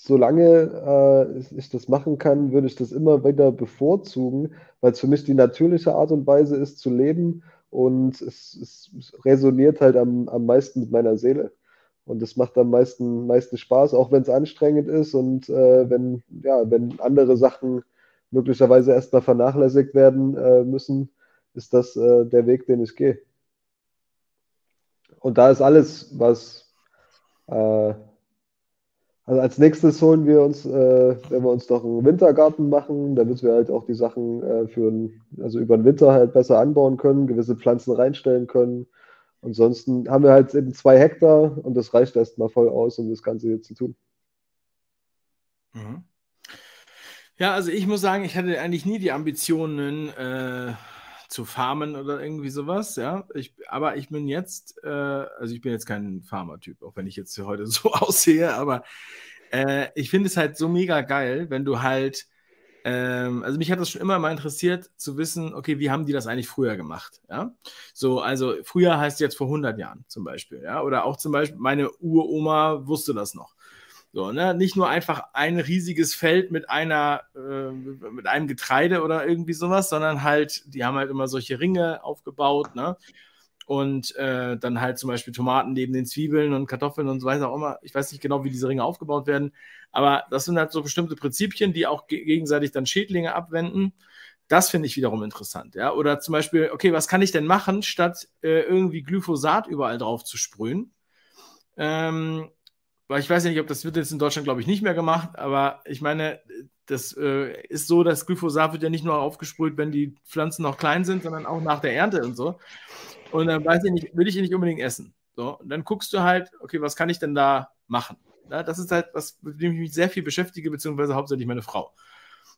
[SPEAKER 2] solange äh, ich das machen kann, würde ich das immer wieder bevorzugen, weil es für mich die natürliche Art und Weise ist zu leben und es, es, es resoniert halt am, am meisten mit meiner Seele. Und es macht am meisten, meisten Spaß, auch wenn es anstrengend ist und äh, wenn, ja, wenn andere Sachen möglicherweise erstmal vernachlässigt werden äh, müssen, ist das äh, der Weg, den ich gehe. Und da ist alles, was äh, also als nächstes holen wir uns, äh, wenn wir uns doch einen Wintergarten machen, damit wir halt auch die Sachen äh, für ein, also über den Winter halt besser anbauen können, gewisse Pflanzen reinstellen können. Ansonsten haben wir halt eben zwei Hektar und das reicht erstmal voll aus, um das Ganze hier zu tun.
[SPEAKER 1] Mhm. Ja, also ich muss sagen, ich hatte eigentlich nie die Ambitionen, äh, zu farmen oder irgendwie sowas, ja. Ich, aber ich bin jetzt, äh, also ich bin jetzt kein Farmer-Typ, auch wenn ich jetzt heute so aussehe, aber äh, ich finde es halt so mega geil, wenn du halt, ähm, also mich hat das schon immer mal interessiert zu wissen, okay, wie haben die das eigentlich früher gemacht, ja. So, also früher heißt jetzt vor 100 Jahren zum Beispiel, ja, oder auch zum Beispiel meine Uroma wusste das noch. So, ne? Nicht nur einfach ein riesiges Feld mit einer, äh, mit einem Getreide oder irgendwie sowas, sondern halt, die haben halt immer solche Ringe aufgebaut, ne? Und äh, dann halt zum Beispiel Tomaten neben den Zwiebeln und Kartoffeln und so weiter auch immer. Ich weiß nicht genau, wie diese Ringe aufgebaut werden, aber das sind halt so bestimmte Prinzipien, die auch gegenseitig dann Schädlinge abwenden. Das finde ich wiederum interessant, ja. Oder zum Beispiel, okay, was kann ich denn machen, statt äh, irgendwie Glyphosat überall drauf zu sprühen? Ähm, weil ich weiß ja nicht, ob das wird jetzt in Deutschland, glaube ich, nicht mehr gemacht, aber ich meine, das äh, ist so, dass Glyphosat wird ja nicht nur aufgesprüht, wenn die Pflanzen noch klein sind, sondern auch nach der Ernte und so. Und dann weiß ich nicht, will ich nicht unbedingt essen. So, und dann guckst du halt, okay, was kann ich denn da machen? Ja, das ist halt was, mit dem ich mich sehr viel beschäftige, beziehungsweise hauptsächlich meine Frau.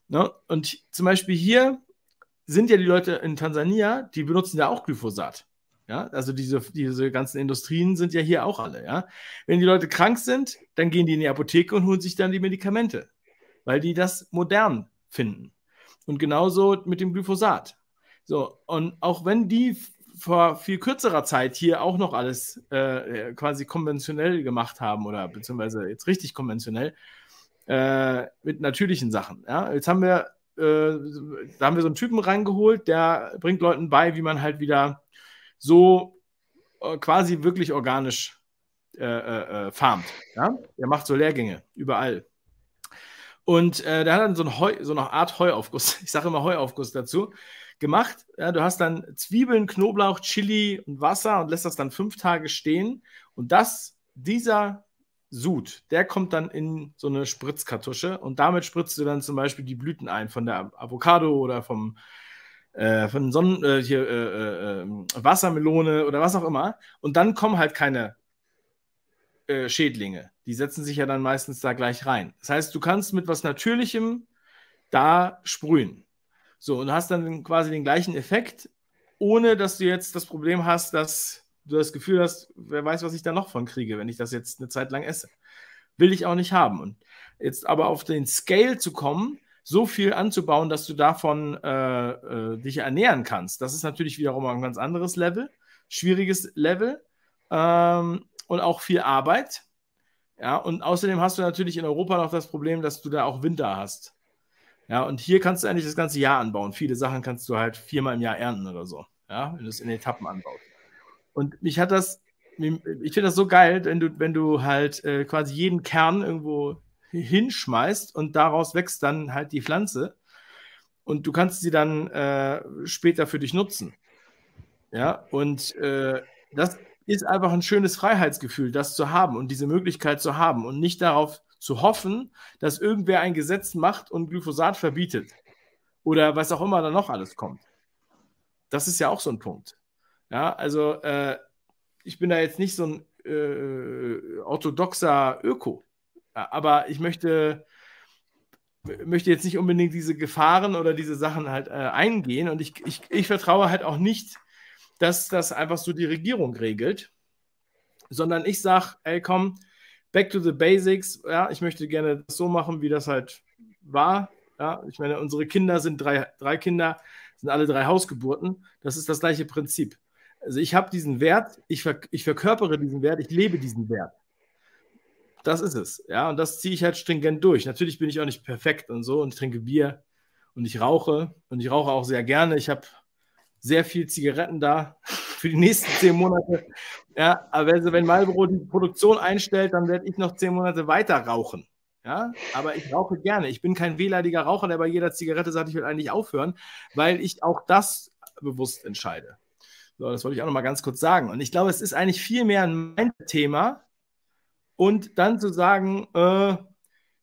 [SPEAKER 1] Ne? Und zum Beispiel hier sind ja die Leute in Tansania, die benutzen ja auch Glyphosat. Ja, also diese, diese ganzen Industrien sind ja hier auch alle, ja. Wenn die Leute krank sind, dann gehen die in die Apotheke und holen sich dann die Medikamente, weil die das modern finden. Und genauso mit dem Glyphosat. So, und auch wenn die vor viel kürzerer Zeit hier auch noch alles äh, quasi konventionell gemacht haben oder beziehungsweise jetzt richtig konventionell äh, mit natürlichen Sachen. Ja? Jetzt haben wir, äh, da haben wir so einen Typen reingeholt, der bringt Leuten bei, wie man halt wieder so äh, quasi wirklich organisch äh, äh, äh, farmt. Ja? Er macht so Lehrgänge überall. Und äh, der hat dann so, ein Heu, so eine Art Heuaufguss, ich sage immer Heuaufguss dazu, gemacht. Ja, du hast dann Zwiebeln, Knoblauch, Chili und Wasser und lässt das dann fünf Tage stehen. Und das, dieser Sud, der kommt dann in so eine Spritzkartusche und damit spritzt du dann zum Beispiel die Blüten ein von der Avocado oder vom, äh, von Sonnen, äh, hier, äh, äh, Wassermelone oder was auch immer. Und dann kommen halt keine äh, Schädlinge. Die setzen sich ja dann meistens da gleich rein. Das heißt, du kannst mit was Natürlichem da sprühen. So, und hast dann quasi den gleichen Effekt, ohne dass du jetzt das Problem hast, dass du das Gefühl hast, wer weiß, was ich da noch von kriege, wenn ich das jetzt eine Zeit lang esse. Will ich auch nicht haben. Und jetzt aber auf den Scale zu kommen, so viel anzubauen, dass du davon äh, äh, dich ernähren kannst, das ist natürlich wiederum ein ganz anderes Level, schwieriges Level ähm, und auch viel Arbeit. Ja, und außerdem hast du natürlich in Europa noch das Problem, dass du da auch Winter hast. Ja, und hier kannst du eigentlich das ganze Jahr anbauen. Viele Sachen kannst du halt viermal im Jahr ernten oder so. Ja, wenn du es in Etappen anbaust. Und mich hat das, ich finde das so geil, wenn du, wenn du halt äh, quasi jeden Kern irgendwo hinschmeißt und daraus wächst dann halt die Pflanze und du kannst sie dann äh, später für dich nutzen. Ja, und äh, das ist einfach ein schönes Freiheitsgefühl, das zu haben und diese Möglichkeit zu haben und nicht darauf zu hoffen, dass irgendwer ein Gesetz macht und Glyphosat verbietet oder was auch immer da noch alles kommt. Das ist ja auch so ein Punkt. Ja, also äh, ich bin da jetzt nicht so ein äh, orthodoxer Öko, aber ich möchte, möchte jetzt nicht unbedingt diese Gefahren oder diese Sachen halt äh, eingehen und ich, ich, ich vertraue halt auch nicht, dass das einfach so die Regierung regelt, sondern ich sage, ey komm, back to the basics, ja, ich möchte gerne das so machen, wie das halt war, ja, ich meine, unsere Kinder sind drei, drei Kinder, sind alle drei Hausgeburten, das ist das gleiche Prinzip. Also ich habe diesen Wert, ich, ver ich verkörpere diesen Wert, ich lebe diesen Wert. Das ist es. Ja, und das ziehe ich halt stringent durch. Natürlich bin ich auch nicht perfekt und so und ich trinke Bier und ich rauche und ich rauche auch sehr gerne. Ich habe sehr viel Zigaretten da für die nächsten zehn Monate. Ja, aber also wenn Marlboro die Produktion einstellt, dann werde ich noch zehn Monate weiter rauchen. Ja, aber ich rauche gerne. Ich bin kein wehleidiger Raucher, der bei jeder Zigarette sagt, ich will eigentlich aufhören, weil ich auch das bewusst entscheide. So, das wollte ich auch noch mal ganz kurz sagen. Und ich glaube, es ist eigentlich viel mehr ein Thema. Und dann zu sagen, äh,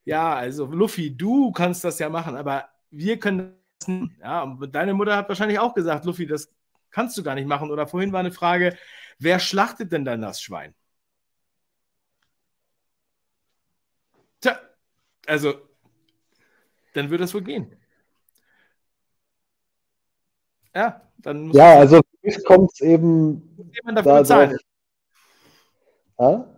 [SPEAKER 1] ja, also Luffy, du kannst das ja machen, aber wir können das nicht. Ja, und deine Mutter hat wahrscheinlich auch gesagt, Luffy, das kannst du gar nicht machen. Oder vorhin war eine Frage, wer schlachtet denn dann das Schwein? Tja, also, dann würde das wohl gehen.
[SPEAKER 2] Ja, dann muss Ja, also für mich kommt es eben. Jemand dafür bezahlen.
[SPEAKER 1] Ja?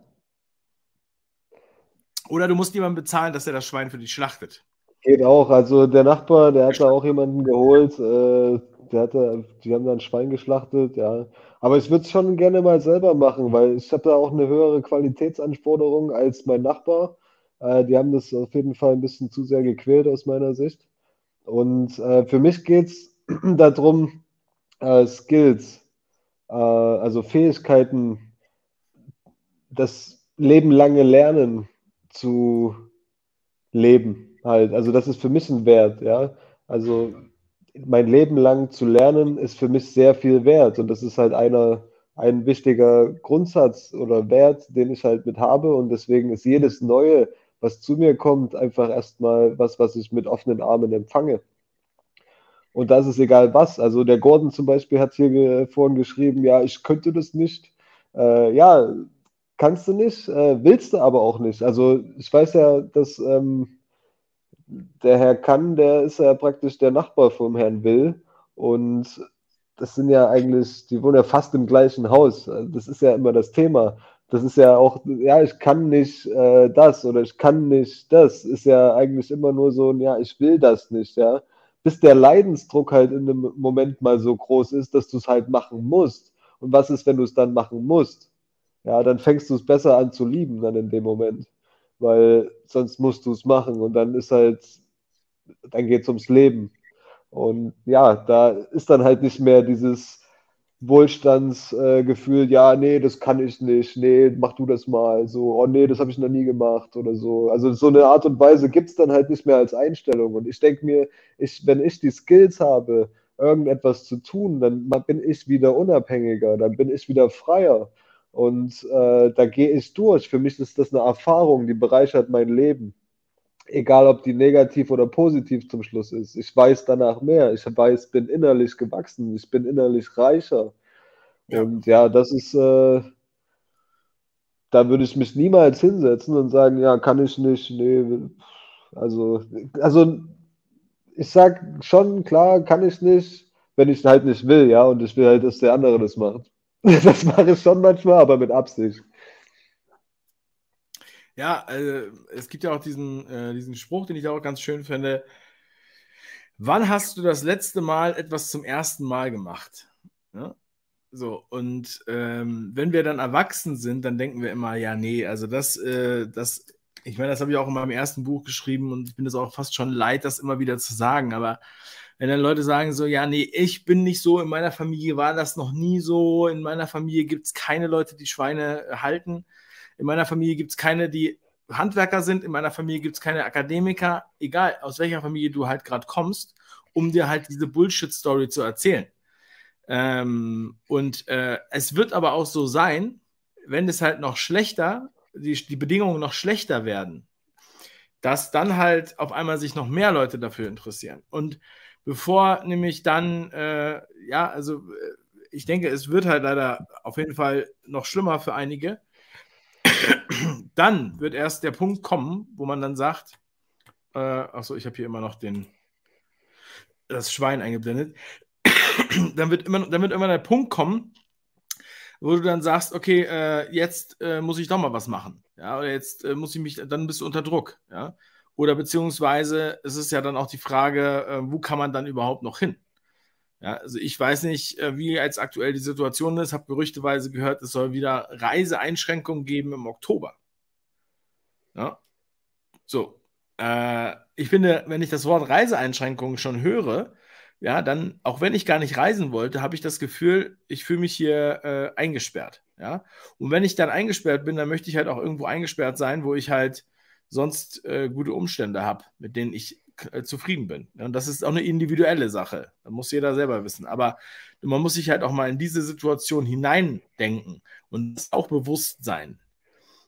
[SPEAKER 1] Oder du musst jemanden bezahlen, dass er das Schwein für dich schlachtet.
[SPEAKER 2] Geht auch. Also der Nachbar, der hat da auch jemanden geholt. Äh, der hatte, die haben da ein Schwein geschlachtet, ja. Aber ich würde es schon gerne mal selber machen, weil ich habe da auch eine höhere Qualitätsanforderung als mein Nachbar. Äh, die haben das auf jeden Fall ein bisschen zu sehr gequält aus meiner Sicht. Und äh, für mich geht es darum, äh, Skills, äh, also Fähigkeiten, das lebenlange Lernen zu leben halt. Also das ist für mich ein Wert, ja. Also mein Leben lang zu lernen ist für mich sehr viel wert und das ist halt einer ein wichtiger Grundsatz oder Wert, den ich halt mit habe und deswegen ist jedes Neue, was zu mir kommt, einfach erstmal was, was ich mit offenen Armen empfange. Und da ist egal was. Also der Gordon zum Beispiel hat hier vorhin geschrieben, ja, ich könnte das nicht. Äh, ja, kannst du nicht, äh, willst du aber auch nicht. Also ich weiß ja, dass ähm, der Herr Kann, der ist ja praktisch der Nachbar vom Herrn Will. Und das sind ja eigentlich, die wohnen ja fast im gleichen Haus. Das ist ja immer das Thema. Das ist ja auch, ja, ich kann nicht äh, das oder ich kann nicht das. Ist ja eigentlich immer nur so ein, ja, ich will das nicht, ja bis der Leidensdruck halt in dem Moment mal so groß ist, dass du es halt machen musst. Und was ist, wenn du es dann machen musst? Ja, dann fängst du es besser an zu lieben dann in dem Moment. Weil sonst musst du es machen und dann ist halt, dann geht es ums Leben. Und ja, da ist dann halt nicht mehr dieses, Wohlstandsgefühl, äh, ja, nee, das kann ich nicht, nee, mach du das mal, so, oh nee, das habe ich noch nie gemacht oder so. Also so eine Art und Weise gibt es dann halt nicht mehr als Einstellung. Und ich denke mir, ich, wenn ich die Skills habe, irgendetwas zu tun, dann bin ich wieder unabhängiger, dann bin ich wieder freier. Und äh, da gehe ich durch. Für mich ist das eine Erfahrung, die bereichert mein Leben egal ob die negativ oder positiv zum Schluss ist. Ich weiß danach mehr. Ich weiß, bin innerlich gewachsen. Ich bin innerlich reicher. Ja. Und ja, das ist, äh, da würde ich mich niemals hinsetzen und sagen, ja, kann ich nicht, nee, also, also ich sag schon, klar, kann ich nicht, wenn ich halt nicht will, ja, und ich will halt, dass der andere das macht. Das mache ich schon manchmal, aber mit Absicht.
[SPEAKER 1] Ja, äh, es gibt ja auch diesen, äh, diesen Spruch, den ich auch ganz schön finde. Wann hast du das letzte Mal etwas zum ersten Mal gemacht? Ja? So, und ähm, wenn wir dann erwachsen sind, dann denken wir immer, ja, nee, also das, äh, das, ich meine, das habe ich auch in meinem ersten Buch geschrieben und ich bin es auch fast schon leid, das immer wieder zu sagen, aber wenn dann Leute sagen so, ja, nee, ich bin nicht so, in meiner Familie war das noch nie so, in meiner Familie gibt es keine Leute, die Schweine halten, in meiner Familie gibt es keine, die Handwerker sind, in meiner Familie gibt es keine Akademiker, egal aus welcher Familie du halt gerade kommst, um dir halt diese Bullshit-Story zu erzählen. Ähm, und äh, es wird aber auch so sein, wenn es halt noch schlechter, die, die Bedingungen noch schlechter werden, dass dann halt auf einmal sich noch mehr Leute dafür interessieren. Und bevor nämlich dann, äh, ja, also äh, ich denke, es wird halt leider auf jeden Fall noch schlimmer für einige. dann wird erst der Punkt kommen, wo man dann sagt, äh, achso, ich habe hier immer noch den, das Schwein eingeblendet. dann, wird immer, dann wird immer der Punkt kommen, wo du dann sagst, okay, äh, jetzt äh, muss ich doch mal was machen. Ja, oder jetzt äh, muss ich mich, dann bist du unter Druck. Ja. Oder beziehungsweise es ist ja dann auch die Frage, äh, wo kann man dann überhaupt noch hin? Ja, also ich weiß nicht, äh, wie jetzt aktuell die Situation ist, habe gerüchteweise gehört, es soll wieder Reiseeinschränkungen geben im Oktober. Ja. So. Äh, ich finde, wenn ich das Wort Reiseeinschränkungen schon höre, ja, dann, auch wenn ich gar nicht reisen wollte, habe ich das Gefühl, ich fühle mich hier äh, eingesperrt. Ja. Und wenn ich dann eingesperrt bin, dann möchte ich halt auch irgendwo eingesperrt sein, wo ich halt sonst äh, gute Umstände habe, mit denen ich äh, zufrieden bin. Und das ist auch eine individuelle Sache. Da muss jeder selber wissen. Aber man muss sich halt auch mal in diese Situation hineindenken und auch bewusst sein.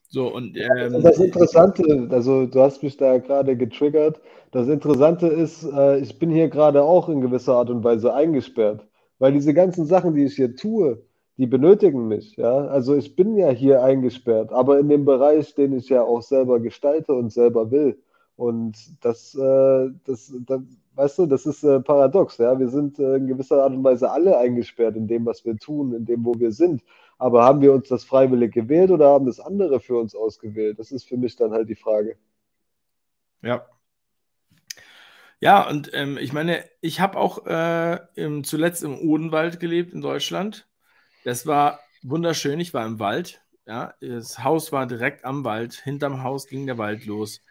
[SPEAKER 1] So, und, ähm,
[SPEAKER 2] das Interessante, also du hast mich da gerade getriggert. Das Interessante ist, äh, ich bin hier gerade auch in gewisser Art und Weise eingesperrt, weil diese ganzen Sachen, die ich hier tue, die benötigen mich. Ja? Also ich bin ja hier eingesperrt, aber in dem Bereich, den ich ja auch selber gestalte und selber will. Und das, äh, das, das weißt du, das ist äh, paradox. Ja? Wir sind äh, in gewisser Art und Weise alle eingesperrt in dem, was wir tun, in dem, wo wir sind. Aber haben wir uns das freiwillig gewählt oder haben das andere für uns ausgewählt? Das ist für mich dann halt die Frage.
[SPEAKER 1] Ja. Ja, und ähm, ich meine, ich habe auch äh, im, zuletzt im Odenwald gelebt in Deutschland. Das war wunderschön. Ich war im Wald. Ja, das Haus war direkt am Wald. Hinterm Haus ging der Wald los.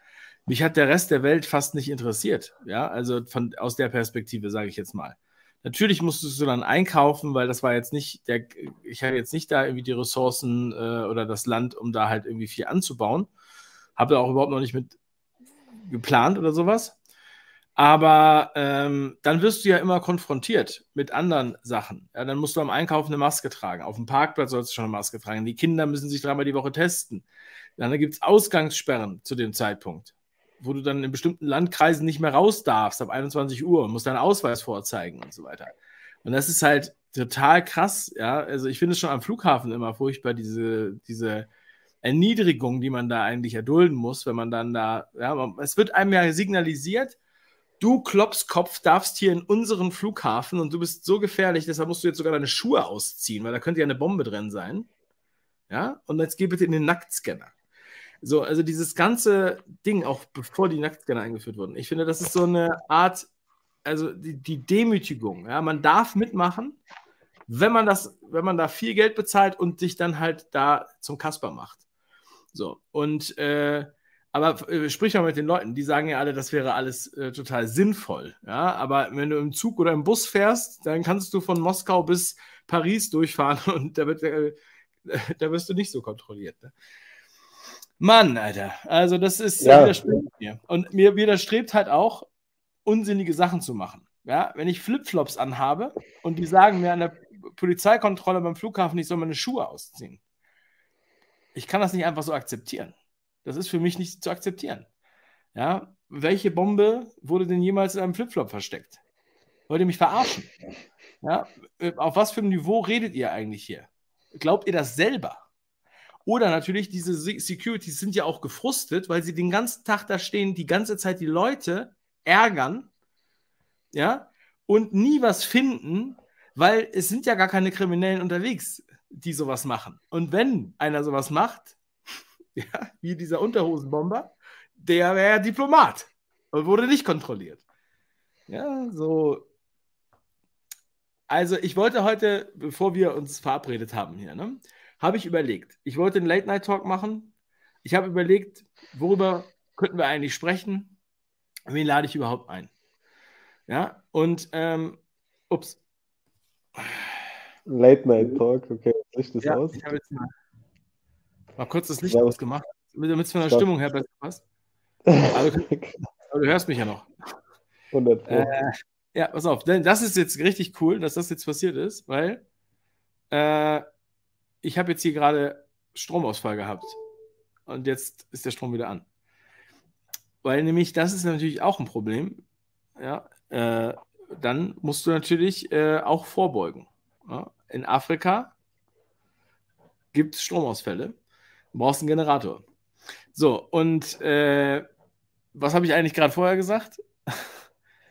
[SPEAKER 1] Mich hat der Rest der Welt fast nicht interessiert. Ja, also von, aus der Perspektive, sage ich jetzt mal. Natürlich musstest du dann einkaufen, weil das war jetzt nicht der, ich hatte jetzt nicht da irgendwie die Ressourcen äh, oder das Land, um da halt irgendwie viel anzubauen. Habe auch überhaupt noch nicht mit geplant oder sowas. Aber ähm, dann wirst du ja immer konfrontiert mit anderen Sachen. Ja, dann musst du am Einkaufen eine Maske tragen. Auf dem Parkplatz sollst du schon eine Maske tragen. Die Kinder müssen sich dreimal die Woche testen. Dann gibt es Ausgangssperren zu dem Zeitpunkt wo du dann in bestimmten Landkreisen nicht mehr raus darfst ab 21 Uhr und musst deinen Ausweis vorzeigen und so weiter. Und das ist halt total krass, ja. Also ich finde es schon am Flughafen immer furchtbar, diese, diese Erniedrigung, die man da eigentlich erdulden muss, wenn man dann da, ja, es wird einem ja signalisiert, du Klopskopf darfst hier in unseren Flughafen und du bist so gefährlich, deshalb musst du jetzt sogar deine Schuhe ausziehen, weil da könnte ja eine Bombe drin sein. Ja, und jetzt geh bitte in den Nacktscanner. So, also dieses ganze Ding, auch bevor die Nacktscanner eingeführt wurden, ich finde, das ist so eine Art, also die, die Demütigung. Ja? Man darf mitmachen, wenn man das, wenn man da viel Geld bezahlt und sich dann halt da zum Kasper macht. So, und äh, aber äh, sprich mal mit den Leuten, die sagen ja alle, das wäre alles äh, total sinnvoll. Ja, aber wenn du im Zug oder im Bus fährst, dann kannst du von Moskau bis Paris durchfahren und da, wird, äh, da wirst du nicht so kontrolliert. Ne? Mann, Alter. Also, das ist ja. widerstrebt mir. Und mir widerstrebt halt auch, unsinnige Sachen zu machen. Ja, wenn ich Flipflops anhabe und die sagen mir an der Polizeikontrolle beim Flughafen, ich soll meine Schuhe ausziehen. Ich kann das nicht einfach so akzeptieren. Das ist für mich nicht zu akzeptieren. Ja, welche Bombe wurde denn jemals in einem Flipflop versteckt? Wollt ihr mich verarschen? Ja, auf was für einem Niveau redet ihr eigentlich hier? Glaubt ihr das selber? Oder natürlich, diese Securities sind ja auch gefrustet, weil sie den ganzen Tag da stehen, die ganze Zeit die Leute ärgern, ja, und nie was finden, weil es sind ja gar keine Kriminellen unterwegs, die sowas machen. Und wenn einer sowas macht, ja, wie dieser Unterhosenbomber, der wäre Diplomat und wurde nicht kontrolliert. Ja, so. Also ich wollte heute, bevor wir uns verabredet haben hier, ne, habe ich überlegt, ich wollte einen Late-Night-Talk machen. Ich habe überlegt, worüber könnten wir eigentlich sprechen? Wen lade ich überhaupt ein? Ja, und ähm, ups.
[SPEAKER 2] Late-Night-Talk, okay, Licht ist ja, aus.
[SPEAKER 1] Ich habe jetzt mal, mal kurz das Licht ausgemacht, damit es von der Stopp. Stimmung her besser passt. Aber du, aber du, hörst mich ja noch. 100 äh, Ja, pass auf, denn das ist jetzt richtig cool, dass das jetzt passiert ist, weil äh, ich habe jetzt hier gerade Stromausfall gehabt. Und jetzt ist der Strom wieder an. Weil nämlich, das ist natürlich auch ein Problem. Ja, äh, dann musst du natürlich äh, auch vorbeugen. Ja? In Afrika gibt es Stromausfälle. Du brauchst einen Generator. So, und äh, was habe ich eigentlich gerade vorher gesagt?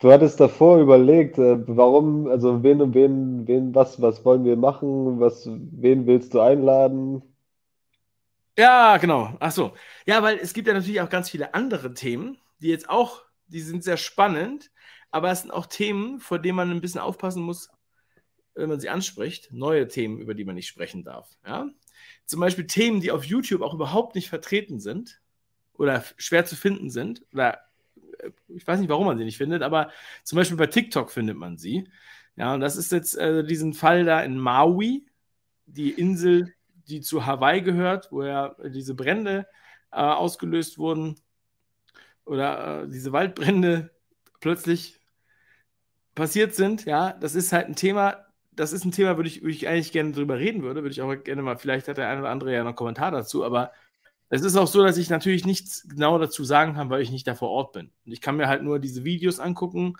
[SPEAKER 2] Du hattest davor überlegt, äh, warum, also wen und wen, wen, was, was wollen wir machen, was, wen willst du einladen?
[SPEAKER 1] Ja, genau. Ach so. Ja, weil es gibt ja natürlich auch ganz viele andere Themen, die jetzt auch, die sind sehr spannend, aber es sind auch Themen, vor denen man ein bisschen aufpassen muss, wenn man sie anspricht. Neue Themen, über die man nicht sprechen darf. Ja? Zum Beispiel Themen, die auf YouTube auch überhaupt nicht vertreten sind oder schwer zu finden sind oder ich weiß nicht, warum man sie nicht findet, aber zum Beispiel bei TikTok findet man sie. Ja, und das ist jetzt äh, diesen Fall da in Maui, die Insel, die zu Hawaii gehört, wo ja diese Brände äh, ausgelöst wurden oder äh, diese Waldbrände plötzlich passiert sind. Ja, das ist halt ein Thema, das ist ein Thema, würde ich, würde ich eigentlich gerne drüber reden würde, würde ich auch gerne mal, vielleicht hat der eine oder andere ja noch einen Kommentar dazu, aber es ist auch so, dass ich natürlich nichts genau dazu sagen kann, weil ich nicht da vor Ort bin. Und ich kann mir halt nur diese Videos angucken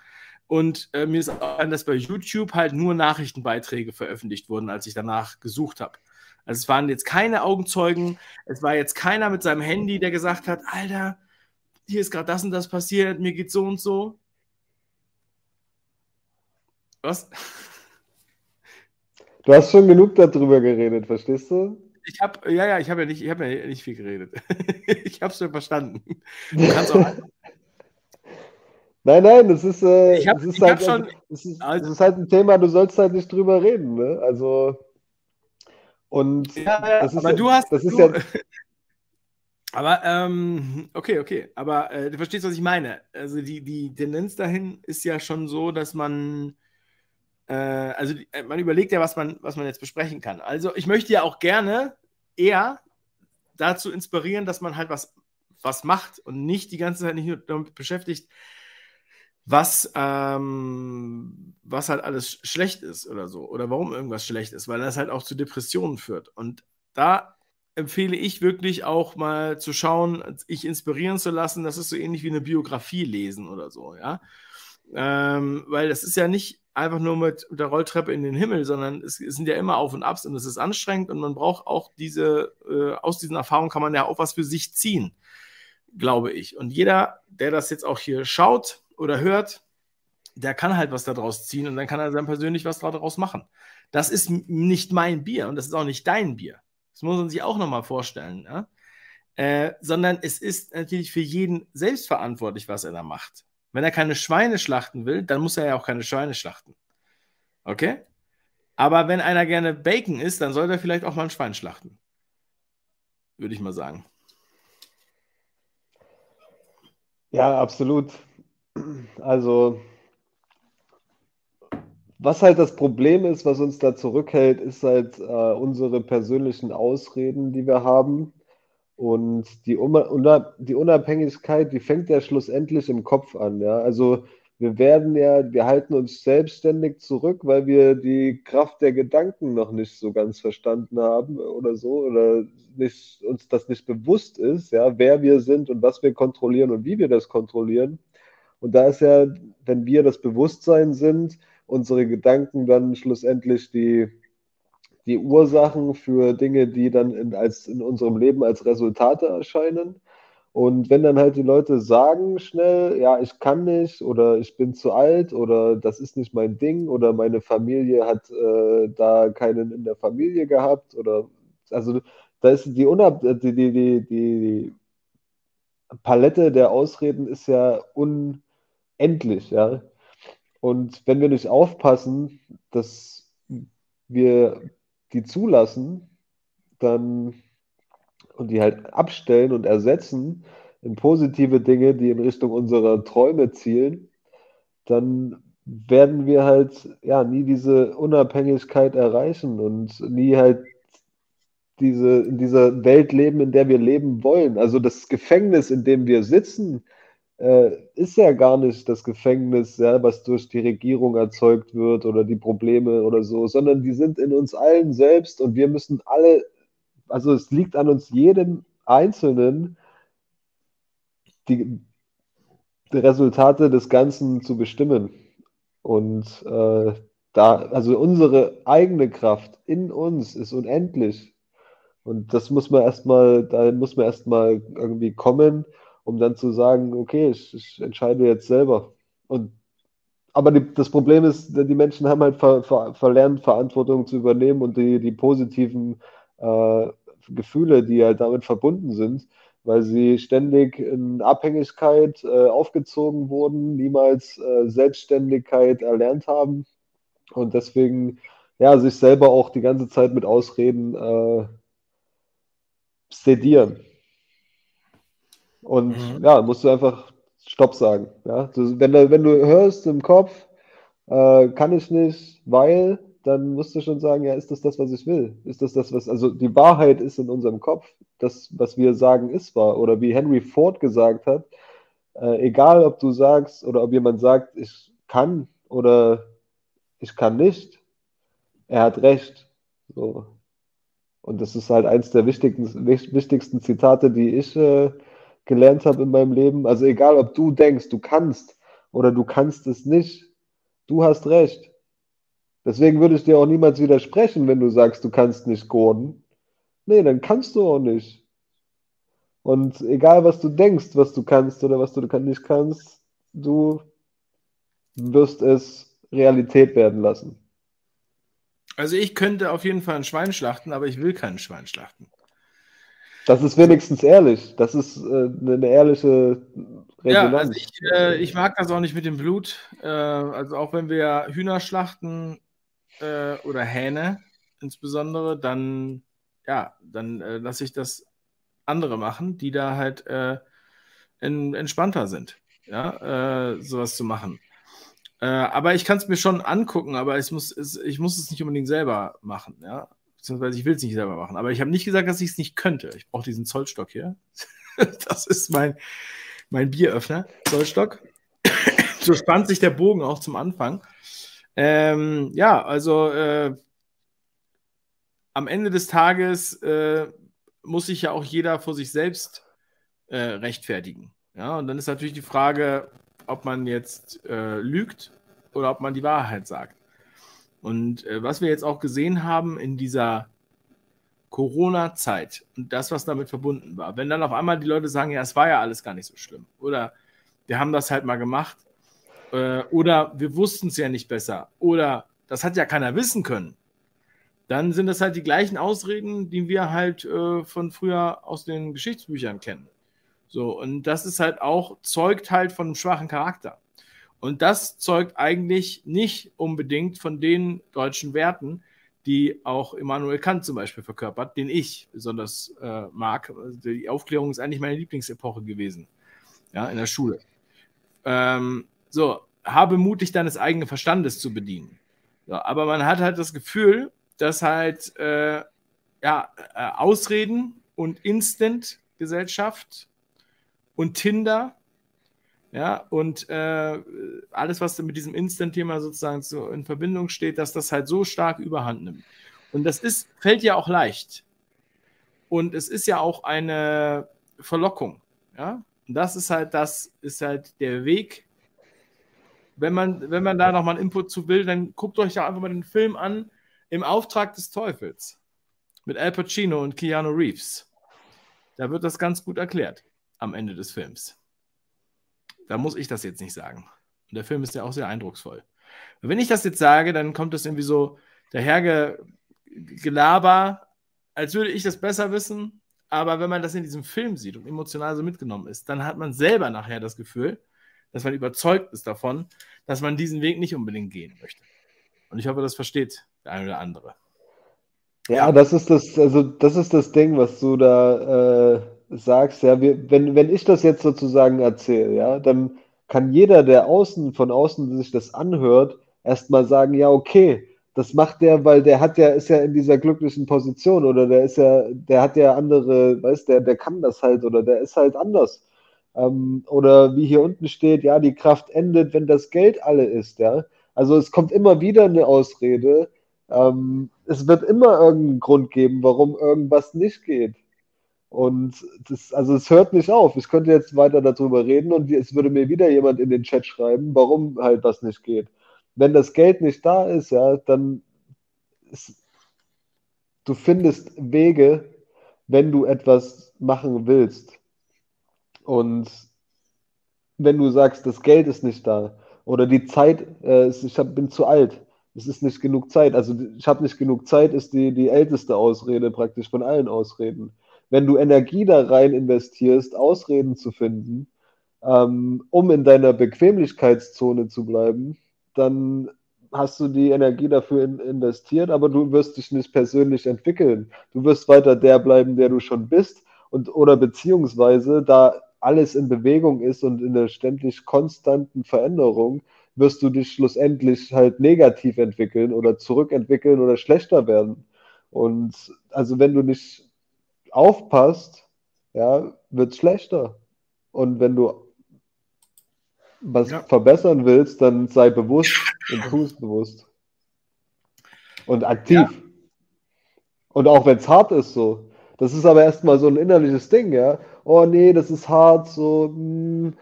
[SPEAKER 1] und äh, mir ist auch dass bei YouTube halt nur Nachrichtenbeiträge veröffentlicht wurden, als ich danach gesucht habe. Also es waren jetzt keine Augenzeugen, es war jetzt keiner mit seinem Handy, der gesagt hat, Alter, hier ist gerade das und das passiert, mir geht so und so. Was?
[SPEAKER 2] Du hast schon genug darüber geredet, verstehst du?
[SPEAKER 1] Ich habe, ja, ja, ich habe ja nicht, ich habe ja nicht viel geredet. ich habe es schon verstanden. Du kannst auch.
[SPEAKER 2] Nein, nein, das ist, äh, ich hab, das ist, ich halt, schon, das ist, also, das ist halt ein Thema, du sollst halt nicht drüber reden, ne? Also und
[SPEAKER 1] ja, das ist aber ja, du hast, das ist du, ja. Aber ähm, okay, okay, aber äh, du verstehst, was ich meine. Also die, die Tendenz dahin ist ja schon so, dass man äh, also äh, man überlegt ja, was man, was man jetzt besprechen kann. Also ich möchte ja auch gerne eher dazu inspirieren, dass man halt was, was macht und nicht die ganze Zeit nicht nur damit beschäftigt, was, ähm, was halt alles schlecht ist oder so oder warum irgendwas schlecht ist, weil das halt auch zu Depressionen führt. Und da empfehle ich wirklich auch mal zu schauen, sich inspirieren zu lassen. Das ist so ähnlich wie eine Biografie lesen oder so, ja. Ähm, weil das ist ja nicht einfach nur mit der Rolltreppe in den Himmel, sondern es, es, sind ja immer Auf und Abs und es ist anstrengend und man braucht auch diese, äh, aus diesen Erfahrungen kann man ja auch was für sich ziehen, glaube ich. Und jeder, der das jetzt auch hier schaut oder hört, der kann halt was daraus ziehen und dann kann er dann persönlich was daraus machen. Das ist nicht mein Bier und das ist auch nicht dein Bier. Das muss man sich auch nochmal vorstellen. Ja? Äh, sondern es ist natürlich für jeden selbstverantwortlich, was er da macht. Wenn er keine Schweine schlachten will, dann muss er ja auch keine Schweine schlachten. Okay? Aber wenn einer gerne Bacon isst, dann soll er vielleicht auch mal ein Schwein schlachten. Würde ich mal sagen.
[SPEAKER 2] Ja, absolut. Also, was halt das Problem ist, was uns da zurückhält, ist halt äh, unsere persönlichen Ausreden, die wir haben. Und die, die Unabhängigkeit, die fängt ja schlussendlich im Kopf an. Ja? Also wir werden ja, wir halten uns selbstständig zurück, weil wir die Kraft der Gedanken noch nicht so ganz verstanden haben oder so, oder nicht, uns das nicht bewusst ist, ja, wer wir sind und was wir kontrollieren und wie wir das kontrollieren. Und da ist ja, wenn wir das Bewusstsein sind, unsere Gedanken dann schlussendlich die die Ursachen für Dinge, die dann in, als, in unserem Leben als Resultate erscheinen. Und wenn dann halt die Leute sagen schnell, ja, ich kann nicht oder ich bin zu alt oder das ist nicht mein Ding oder meine Familie hat äh, da keinen in der Familie gehabt oder also da ist die, Unab die, die, die, die Palette der Ausreden ist ja unendlich, ja. Und wenn wir nicht aufpassen, dass wir die zulassen, dann und die halt abstellen und ersetzen in positive Dinge, die in Richtung unserer Träume zielen, dann werden wir halt ja nie diese Unabhängigkeit erreichen und nie halt diese, in dieser Welt leben, in der wir leben wollen. Also das Gefängnis, in dem wir sitzen, ist ja gar nicht das Gefängnis, ja, was durch die Regierung erzeugt wird oder die Probleme oder so, sondern die sind in uns allen selbst und wir müssen alle, also es liegt an uns jedem Einzelnen, die, die Resultate des Ganzen zu bestimmen. Und äh, da, also unsere eigene Kraft in uns ist unendlich. Und das muss man erstmal, da muss man erstmal irgendwie kommen, um dann zu sagen, okay, ich, ich entscheide jetzt selber. Und aber die, das Problem ist, die Menschen haben halt ver, ver, verlernt, Verantwortung zu übernehmen und die, die positiven äh, Gefühle, die halt damit verbunden sind, weil sie ständig in Abhängigkeit äh, aufgezogen wurden, niemals äh, Selbstständigkeit erlernt haben und deswegen ja sich selber auch die ganze Zeit mit Ausreden äh, sedieren. Und mhm. ja, musst du einfach Stopp sagen. Ja? Du, wenn, du, wenn du hörst im Kopf, äh, kann ich nicht, weil, dann musst du schon sagen, ja, ist das das, was ich will? Ist das das, was, also die Wahrheit ist in unserem Kopf. Das, was wir sagen, ist wahr. Oder wie Henry Ford gesagt hat, äh, egal ob du sagst oder ob jemand sagt, ich kann oder ich kann nicht, er hat recht. So. Und das ist halt eins der wichtigsten, wichtigsten Zitate, die ich äh, gelernt habe in meinem Leben. Also egal, ob du denkst, du kannst oder du kannst es nicht, du hast recht. Deswegen würde ich dir auch niemals widersprechen, wenn du sagst, du kannst nicht Gordon. Nee, dann kannst du auch nicht. Und egal, was du denkst, was du kannst oder was du nicht kannst, du wirst es Realität werden lassen.
[SPEAKER 1] Also ich könnte auf jeden Fall ein Schwein schlachten, aber ich will kein Schwein schlachten.
[SPEAKER 2] Das ist wenigstens ehrlich. Das ist äh, eine ehrliche
[SPEAKER 1] Resonanz. Ja, also ich, äh, ich, mag das auch nicht mit dem Blut. Äh, also auch wenn wir Hühner schlachten äh, oder Hähne insbesondere, dann ja, dann äh, lasse ich das andere machen, die da halt äh, in, entspannter sind, ja, sowas zu machen. Äh, aber ich kann es mir schon angucken, aber ich muss, es, ich muss es nicht unbedingt selber machen, ja. Beziehungsweise ich will es nicht selber machen. Aber ich habe nicht gesagt, dass ich es nicht könnte. Ich brauche diesen Zollstock hier. das ist mein, mein Bieröffner, Zollstock. so spannt sich der Bogen auch zum Anfang. Ähm, ja, also äh, am Ende des Tages äh, muss sich ja auch jeder vor sich selbst äh, rechtfertigen. Ja, und dann ist natürlich die Frage, ob man jetzt äh, lügt oder ob man die Wahrheit sagt. Und äh, was wir jetzt auch gesehen haben in dieser Corona-Zeit und das, was damit verbunden war, wenn dann auf einmal die Leute sagen, ja, es war ja alles gar nicht so schlimm oder wir haben das halt mal gemacht äh, oder wir wussten es ja nicht besser oder das hat ja keiner wissen können, dann sind das halt die gleichen Ausreden, die wir halt äh, von früher aus den Geschichtsbüchern kennen. So, und das ist halt auch, zeugt halt von einem schwachen Charakter. Und das zeugt eigentlich nicht unbedingt von den deutschen Werten, die auch Immanuel Kant zum Beispiel verkörpert, den ich besonders äh, mag. Die Aufklärung ist eigentlich meine Lieblingsepoche gewesen, ja, in der Schule. Ähm, so, habe mutig deines eigenen Verstandes zu bedienen. So, aber man hat halt das Gefühl, dass halt äh, ja, äh, Ausreden und Instant-Gesellschaft und Tinder. Ja, und äh, alles, was mit diesem Instant-Thema sozusagen so in Verbindung steht, dass das halt so stark überhand nimmt. Und das ist, fällt ja auch leicht. Und es ist ja auch eine Verlockung. Ja, und das ist halt, das ist halt der Weg. Wenn man, wenn man da nochmal einen Input zu will, dann guckt euch ja einfach mal den Film an. Im Auftrag des Teufels mit Al Pacino und Keanu Reeves. Da wird das ganz gut erklärt am Ende des Films. Da muss ich das jetzt nicht sagen. Und der Film ist ja auch sehr eindrucksvoll. Und wenn ich das jetzt sage, dann kommt das irgendwie so dahergelaber, als würde ich das besser wissen. Aber wenn man das in diesem Film sieht und emotional so mitgenommen ist, dann hat man selber nachher das Gefühl, dass man überzeugt ist davon, dass man diesen Weg nicht unbedingt gehen möchte. Und ich hoffe, das versteht der eine oder andere.
[SPEAKER 2] Ja, das ist das, also das ist das Ding, was du da äh, sagst. Ja, wir, wenn, wenn ich das jetzt sozusagen erzähle, ja, dann kann jeder, der außen, von außen sich das anhört, erstmal sagen, ja, okay, das macht der, weil der hat ja, ist ja in dieser glücklichen Position oder der ist ja, der hat ja andere, weißt der, der kann das halt oder der ist halt anders. Ähm, oder wie hier unten steht, ja, die Kraft endet, wenn das Geld alle ist, ja. Also es kommt immer wieder eine Ausrede. Ähm, es wird immer irgendeinen Grund geben, warum irgendwas nicht geht. Und das, also es hört nicht auf. Ich könnte jetzt weiter darüber reden und es würde mir wieder jemand in den Chat schreiben, warum halt das nicht geht. Wenn das Geld nicht da ist, ja, dann ist, du findest Wege, wenn du etwas machen willst. Und wenn du sagst, das Geld ist nicht da oder die Zeit, äh, ich hab, bin zu alt, es ist nicht genug Zeit. Also ich habe nicht genug Zeit, ist die, die älteste Ausrede praktisch von allen Ausreden. Wenn du Energie da rein investierst, Ausreden zu finden, ähm, um in deiner Bequemlichkeitszone zu bleiben, dann hast du die Energie dafür in, investiert, aber du wirst dich nicht persönlich entwickeln. Du wirst weiter der bleiben, der du schon bist und oder beziehungsweise da alles in Bewegung ist und in der ständig konstanten Veränderung, wirst du dich schlussendlich halt negativ entwickeln oder zurückentwickeln oder schlechter werden. Und also wenn du nicht aufpasst, ja, wird es schlechter. Und wenn du was ja. verbessern willst, dann sei bewusst und tu es bewusst. Und aktiv. Ja. Und auch wenn es hart ist, so. Das ist aber erstmal so ein innerliches Ding, ja. Oh nee, das ist hart, so. Mh, hm,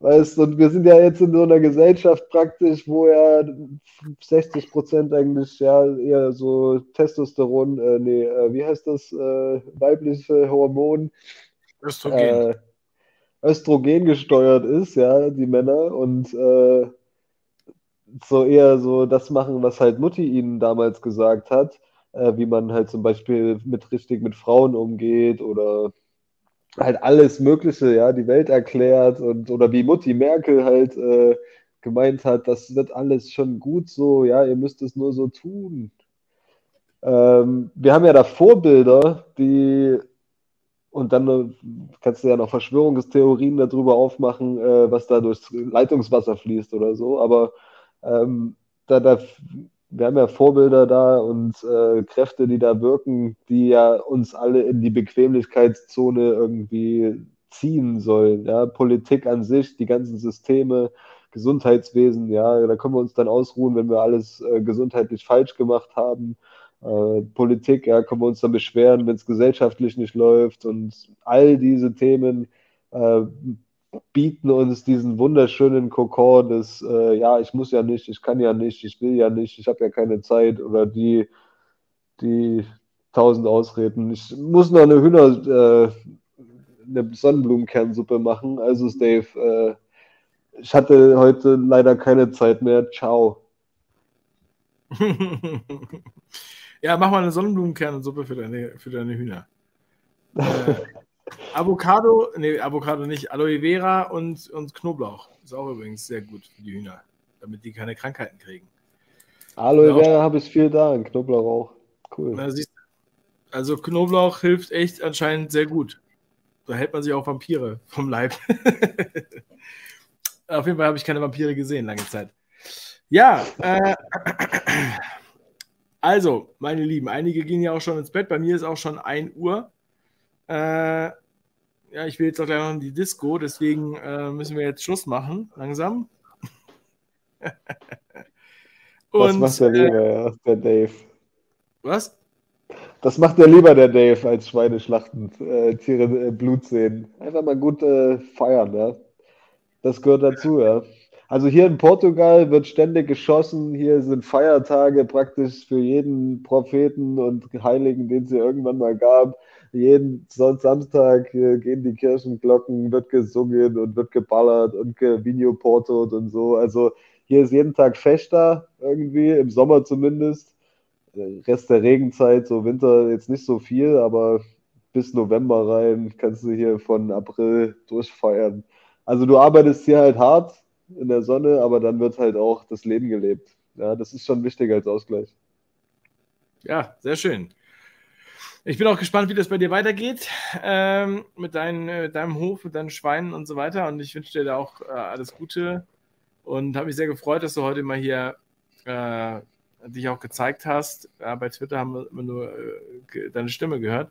[SPEAKER 2] Weißt und wir sind ja jetzt in so einer Gesellschaft praktisch, wo ja 60 Prozent eigentlich ja eher so Testosteron, äh, nee, äh, wie heißt das, äh, weibliche Hormon? Östrogen. Äh, Östrogen gesteuert ist, ja, die Männer und äh, so eher so das machen, was halt Mutti ihnen damals gesagt hat, äh, wie man halt zum Beispiel mit richtig mit Frauen umgeht oder halt alles Mögliche, ja, die Welt erklärt und oder wie Mutti Merkel halt äh, gemeint hat, das wird alles schon gut so, ja, ihr müsst es nur so tun. Ähm, wir haben ja da Vorbilder, die und dann äh, kannst du ja noch Verschwörungstheorien darüber aufmachen, äh, was da durchs Leitungswasser fließt oder so, aber ähm, da, da wir haben ja Vorbilder da und äh, Kräfte, die da wirken, die ja uns alle in die Bequemlichkeitszone irgendwie ziehen sollen. Ja? Politik an sich, die ganzen Systeme, Gesundheitswesen, ja, da können wir uns dann ausruhen, wenn wir alles äh, gesundheitlich falsch gemacht haben. Äh, Politik, ja, können wir uns dann beschweren, wenn es gesellschaftlich nicht läuft und all diese Themen äh, bieten uns diesen wunderschönen Kokon des, äh, ja, ich muss ja nicht, ich kann ja nicht, ich will ja nicht, ich habe ja keine Zeit oder die, die tausend Ausreden. Ich muss noch eine Hühner, äh, eine Sonnenblumenkernsuppe machen. Also Dave, äh, ich hatte heute leider keine Zeit mehr. Ciao.
[SPEAKER 1] ja, mach mal eine Sonnenblumenkernsuppe für deine, für deine Hühner. Avocado, nee, Avocado nicht, Aloe Vera und, und Knoblauch. Ist auch übrigens sehr gut für die Hühner, damit die keine Krankheiten kriegen.
[SPEAKER 2] Aloe Vera habe ich viel da, Knoblauch auch. Cool.
[SPEAKER 1] Na, also Knoblauch hilft echt anscheinend sehr gut. Da hält man sich auch Vampire vom Leib. Auf jeden Fall habe ich keine Vampire gesehen, lange Zeit. Ja, äh, also, meine Lieben, einige gehen ja auch schon ins Bett. Bei mir ist auch schon 1 Uhr. Äh, ja, ich will jetzt auch gleich noch in die Disco, deswegen äh, müssen wir jetzt Schluss machen, langsam.
[SPEAKER 2] Und, das macht der lieber, äh, der Dave.
[SPEAKER 1] Was?
[SPEAKER 2] Das macht der lieber, der Dave, als Schweine schlachten, äh, Tiere äh, Blut sehen. Einfach mal gut äh, feiern, ja. Das gehört dazu, ja. Also hier in Portugal wird ständig geschossen. Hier sind Feiertage praktisch für jeden Propheten und Heiligen, den es hier irgendwann mal gab. Jeden Samstag gehen die Kirchenglocken, wird gesungen und wird geballert und gevideoportot und so. Also hier ist jeden Tag Festa irgendwie, im Sommer zumindest. Rest der Regenzeit, so Winter jetzt nicht so viel, aber bis November rein kannst du hier von April durchfeiern. Also du arbeitest hier halt hart in der Sonne, aber dann wird halt auch das Leben gelebt. Ja, das ist schon wichtig als Ausgleich.
[SPEAKER 1] Ja, sehr schön. Ich bin auch gespannt, wie das bei dir weitergeht ähm, mit dein, äh, deinem Hof, mit deinen Schweinen und so weiter. Und ich wünsche dir da auch äh, alles Gute und habe mich sehr gefreut, dass du heute mal hier äh, dich auch gezeigt hast. Ja, bei Twitter haben wir immer nur äh, deine Stimme gehört.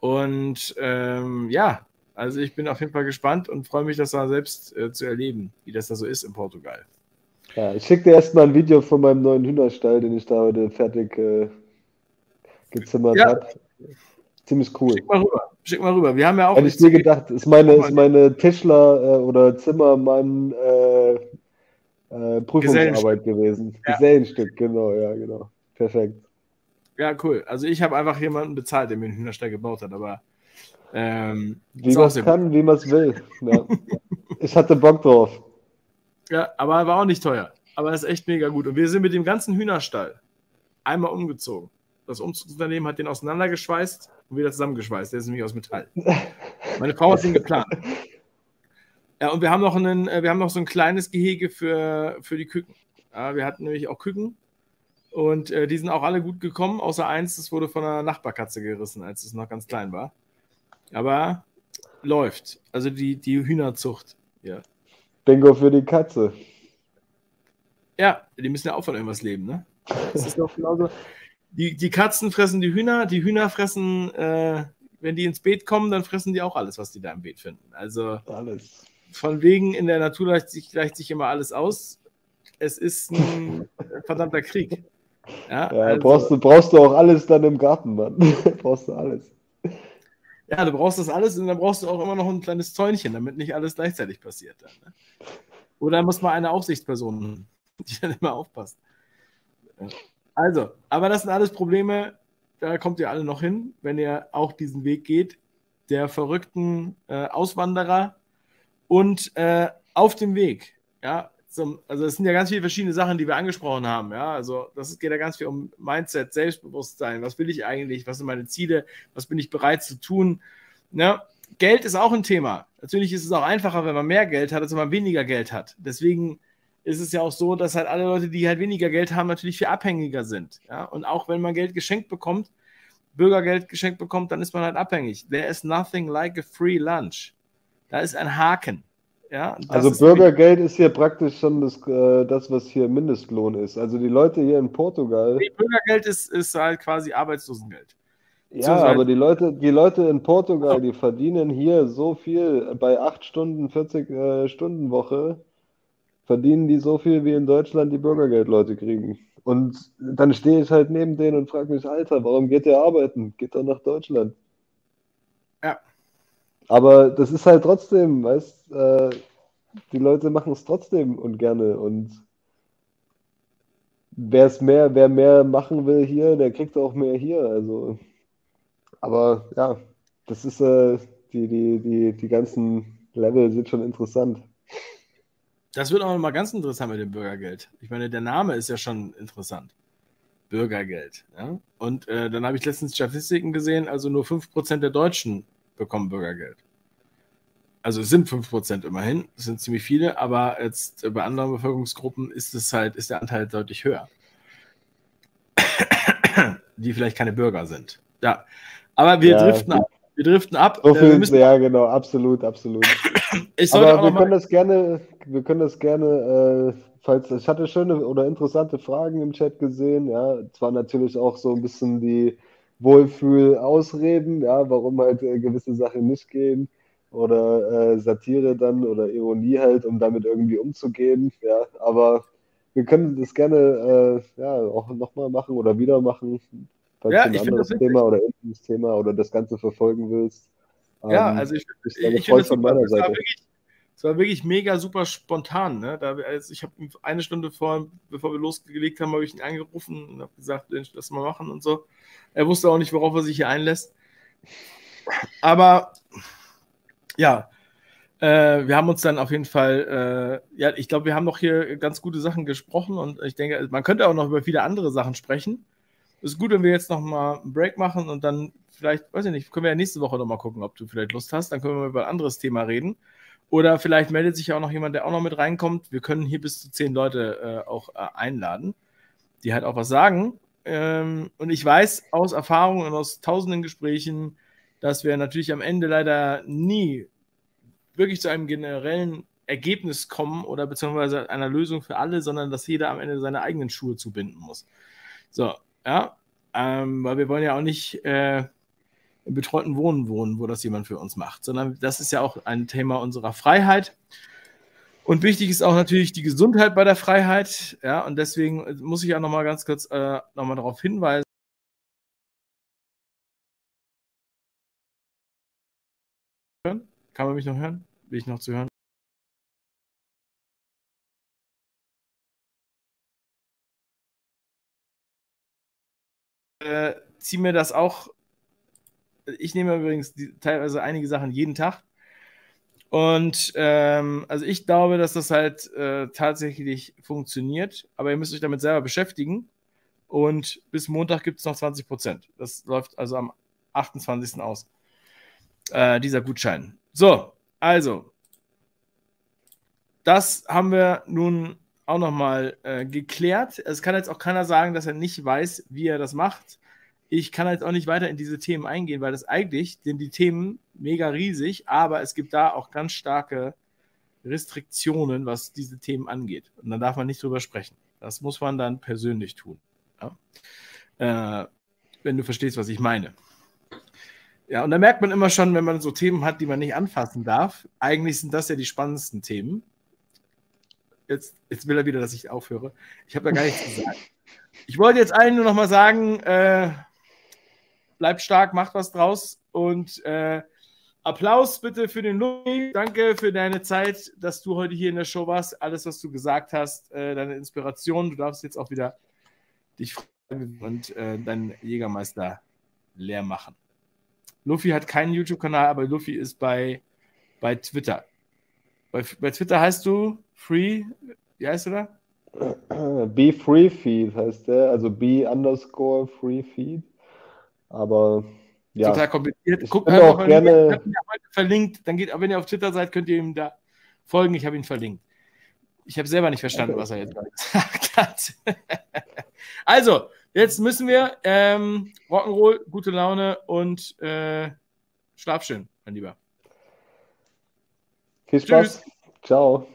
[SPEAKER 1] Und ähm, ja, also ich bin auf jeden Fall gespannt und freue mich, das da selbst äh, zu erleben, wie das da so ist in Portugal.
[SPEAKER 2] Ja, ich schicke dir erstmal ein Video von meinem neuen Hühnerstall, den ich da heute fertig äh, gezimmert ja. habe. Ziemlich cool.
[SPEAKER 1] Schick mal rüber. Schick mal rüber. Wir haben ja auch.
[SPEAKER 2] Hätte ich mir gedacht, ist meine, ist meine Tischler- äh, oder Zimmermann äh, äh, Prüfungsarbeit gewesen. Ja. Gesellenstück, genau, ja, genau. Perfekt.
[SPEAKER 1] Ja, cool. Also ich habe einfach jemanden bezahlt, der mir einen Hühnerstall gebaut hat, aber ähm,
[SPEAKER 2] wie man es kann, wie man es will. Ja. ich hatte Bock drauf.
[SPEAKER 1] Ja, aber war auch nicht teuer. Aber ist echt mega gut. Und wir sind mit dem ganzen Hühnerstall einmal umgezogen. Das Umzugsunternehmen hat den auseinandergeschweißt und wieder zusammengeschweißt. Der ist nämlich aus Metall. Meine Frau hat ihn geplant. Ja, und wir haben noch, einen, äh, wir haben noch so ein kleines Gehege für, für die Küken. Ja, wir hatten nämlich auch Küken und äh, die sind auch alle gut gekommen, außer eins, das wurde von einer Nachbarkatze gerissen, als es noch ganz klein war. Aber läuft. Also die, die Hühnerzucht. Ja.
[SPEAKER 2] Bingo für die Katze.
[SPEAKER 1] Ja, die müssen ja auch von irgendwas leben, ne? Das ist doch genauso. Die, die Katzen fressen die Hühner, die Hühner fressen, äh, wenn die ins Beet kommen, dann fressen die auch alles, was die da im Beet finden. Also
[SPEAKER 2] alles.
[SPEAKER 1] von wegen in der Natur gleicht sich, gleicht sich immer alles aus. Es ist ein verdammter Krieg.
[SPEAKER 2] Ja, ja also, brauchst, du, brauchst du auch alles dann im Garten, Mann. brauchst du alles.
[SPEAKER 1] Ja, du brauchst das alles und dann brauchst du auch immer noch ein kleines Zäunchen, damit nicht alles gleichzeitig passiert. Dann, ne? Oder muss man eine Aufsichtsperson, die dann immer aufpasst. Also, aber das sind alles Probleme, da kommt ihr alle noch hin, wenn ihr auch diesen Weg geht, der verrückten äh, Auswanderer und äh, auf dem Weg. Ja, zum, also es sind ja ganz viele verschiedene Sachen, die wir angesprochen haben. Ja, also das geht ja ganz viel um Mindset, Selbstbewusstsein. Was will ich eigentlich? Was sind meine Ziele? Was bin ich bereit zu tun? Ja, Geld ist auch ein Thema. Natürlich ist es auch einfacher, wenn man mehr Geld hat, als wenn man weniger Geld hat. Deswegen ist es ja auch so, dass halt alle Leute, die halt weniger Geld haben, natürlich viel abhängiger sind. Ja, und auch wenn man Geld geschenkt bekommt, Bürgergeld geschenkt bekommt, dann ist man halt abhängig. There is nothing like a free lunch. Da ist ein Haken. Ja,
[SPEAKER 2] also Bürgergeld ist hier praktisch schon das, äh, das, was hier Mindestlohn ist. Also die Leute hier in Portugal.
[SPEAKER 1] Nee, Bürgergeld ist, ist halt quasi Arbeitslosengeld.
[SPEAKER 2] Ja, aber die Leute, die Leute in Portugal, die verdienen hier so viel, bei 8 Stunden, 40 äh, Stunden Woche, verdienen die so viel, wie in Deutschland die Bürgergeldleute kriegen. Und dann stehe ich halt neben denen und frage mich, Alter, warum geht ihr arbeiten? Geht doch nach Deutschland.
[SPEAKER 1] Ja.
[SPEAKER 2] Aber das ist halt trotzdem, weißt äh, die Leute machen es trotzdem und gerne. Und wer es mehr, wer mehr machen will hier, der kriegt auch mehr hier. Also, aber ja, das ist äh, die, die, die, die ganzen Level sind schon interessant.
[SPEAKER 1] Das wird auch mal ganz interessant mit dem Bürgergeld. Ich meine, der Name ist ja schon interessant. Bürgergeld. Ja? Und äh, dann habe ich letztens Statistiken gesehen, also nur 5% der Deutschen bekommen Bürgergeld. Also es sind 5% immerhin, es sind ziemlich viele, aber jetzt bei anderen Bevölkerungsgruppen ist es halt, ist der Anteil deutlich höher. Die vielleicht keine Bürger sind. Ja. Aber wir ja, driften ab. Wir driften ab.
[SPEAKER 2] So äh, viel, müssen, ja, genau, absolut, absolut. aber wir können das gerne, wir können das gerne, äh, falls ich hatte schöne oder interessante Fragen im Chat gesehen, ja, zwar natürlich auch so ein bisschen die Wohlfühl-Ausreden, ja, warum halt äh, gewisse Sachen nicht gehen oder äh, Satire dann oder Ironie halt, um damit irgendwie umzugehen, ja, aber wir können das gerne äh, ja, auch nochmal machen oder wieder machen, falls ja, du ein anderes Thema oder ähnliches Thema oder das Ganze verfolgen willst.
[SPEAKER 1] Ja, ähm, also ich, ich, ich finde das von meiner Seite. Wirklich, Es war wirklich mega super spontan. Ne? Da, also ich habe eine Stunde vor, bevor wir losgelegt haben, habe ich ihn angerufen und habe gesagt, lass mal machen und so. Er wusste auch nicht, worauf er sich hier einlässt. Aber ja, äh, wir haben uns dann auf jeden Fall, äh, ja, ich glaube, wir haben noch hier ganz gute Sachen gesprochen und ich denke, man könnte auch noch über viele andere Sachen sprechen. Ist gut, wenn wir jetzt noch mal einen Break machen und dann vielleicht, weiß ich nicht, können wir ja nächste Woche noch mal gucken, ob du vielleicht Lust hast. Dann können wir über ein anderes Thema reden. Oder vielleicht meldet sich ja auch noch jemand, der auch noch mit reinkommt. Wir können hier bis zu zehn Leute äh, auch äh, einladen, die halt auch was sagen. Ähm, und ich weiß aus Erfahrung und aus tausenden Gesprächen, dass wir natürlich am Ende leider nie wirklich zu einem generellen Ergebnis kommen oder beziehungsweise einer Lösung für alle, sondern dass jeder am Ende seine eigenen Schuhe zubinden muss. So, ja, ähm, weil wir wollen ja auch nicht äh, im betreuten Wohnen wohnen, wo das jemand für uns macht, sondern das ist ja auch ein Thema unserer Freiheit. Und wichtig ist auch natürlich die Gesundheit bei der Freiheit, ja, und deswegen muss ich ja nochmal ganz kurz äh, nochmal darauf hinweisen, Kann man mich noch hören? Will ich noch zu hören? Ziehe mir das auch. Ich nehme übrigens die, teilweise einige Sachen jeden Tag. Und ähm, also ich glaube, dass das halt äh, tatsächlich funktioniert, aber ihr müsst euch damit selber beschäftigen. Und bis Montag gibt es noch 20 Prozent. Das läuft also am 28. aus. Äh, dieser Gutschein. So, also, das haben wir nun auch nochmal äh, geklärt. Es kann jetzt auch keiner sagen, dass er nicht weiß, wie er das macht. Ich kann jetzt auch nicht weiter in diese Themen eingehen, weil das eigentlich sind die Themen mega riesig, aber es gibt da auch ganz starke Restriktionen, was diese Themen angeht. Und dann darf man nicht drüber sprechen. Das muss man dann persönlich tun. Ja? Äh, wenn du verstehst, was ich meine. Ja, und da merkt man immer schon, wenn man so Themen hat, die man nicht anfassen darf, eigentlich sind das ja die spannendsten Themen. Jetzt, jetzt will er wieder, dass ich aufhöre. Ich habe da gar nichts gesagt. Ich wollte jetzt allen nur noch mal sagen, äh, bleibt stark, macht was draus und äh, Applaus bitte für den Louis. Danke für deine Zeit, dass du heute hier in der Show warst. Alles, was du gesagt hast, äh, deine Inspiration. Du darfst jetzt auch wieder dich freuen und äh, deinen Jägermeister leer machen. Luffy hat keinen YouTube-Kanal, aber Luffy ist bei, bei Twitter. Bei, bei Twitter heißt du Free, wie heißt du da?
[SPEAKER 2] Be Free Feed heißt der, also B underscore Free Feed. Aber ja.
[SPEAKER 1] Total kompliziert.
[SPEAKER 2] Guckt auch gerne. Ich habe
[SPEAKER 1] ihn ja heute verlinkt. Dann geht, wenn ihr auf Twitter seid, könnt ihr ihm da folgen. Ich habe ihn verlinkt. Ich habe selber nicht verstanden, okay. was er jetzt gesagt hat. also, Jetzt müssen wir ähm, Rock'n'Roll, gute Laune und äh, schlaf schön, mein Lieber.
[SPEAKER 2] Viel Spaß. Tschüss. Ciao.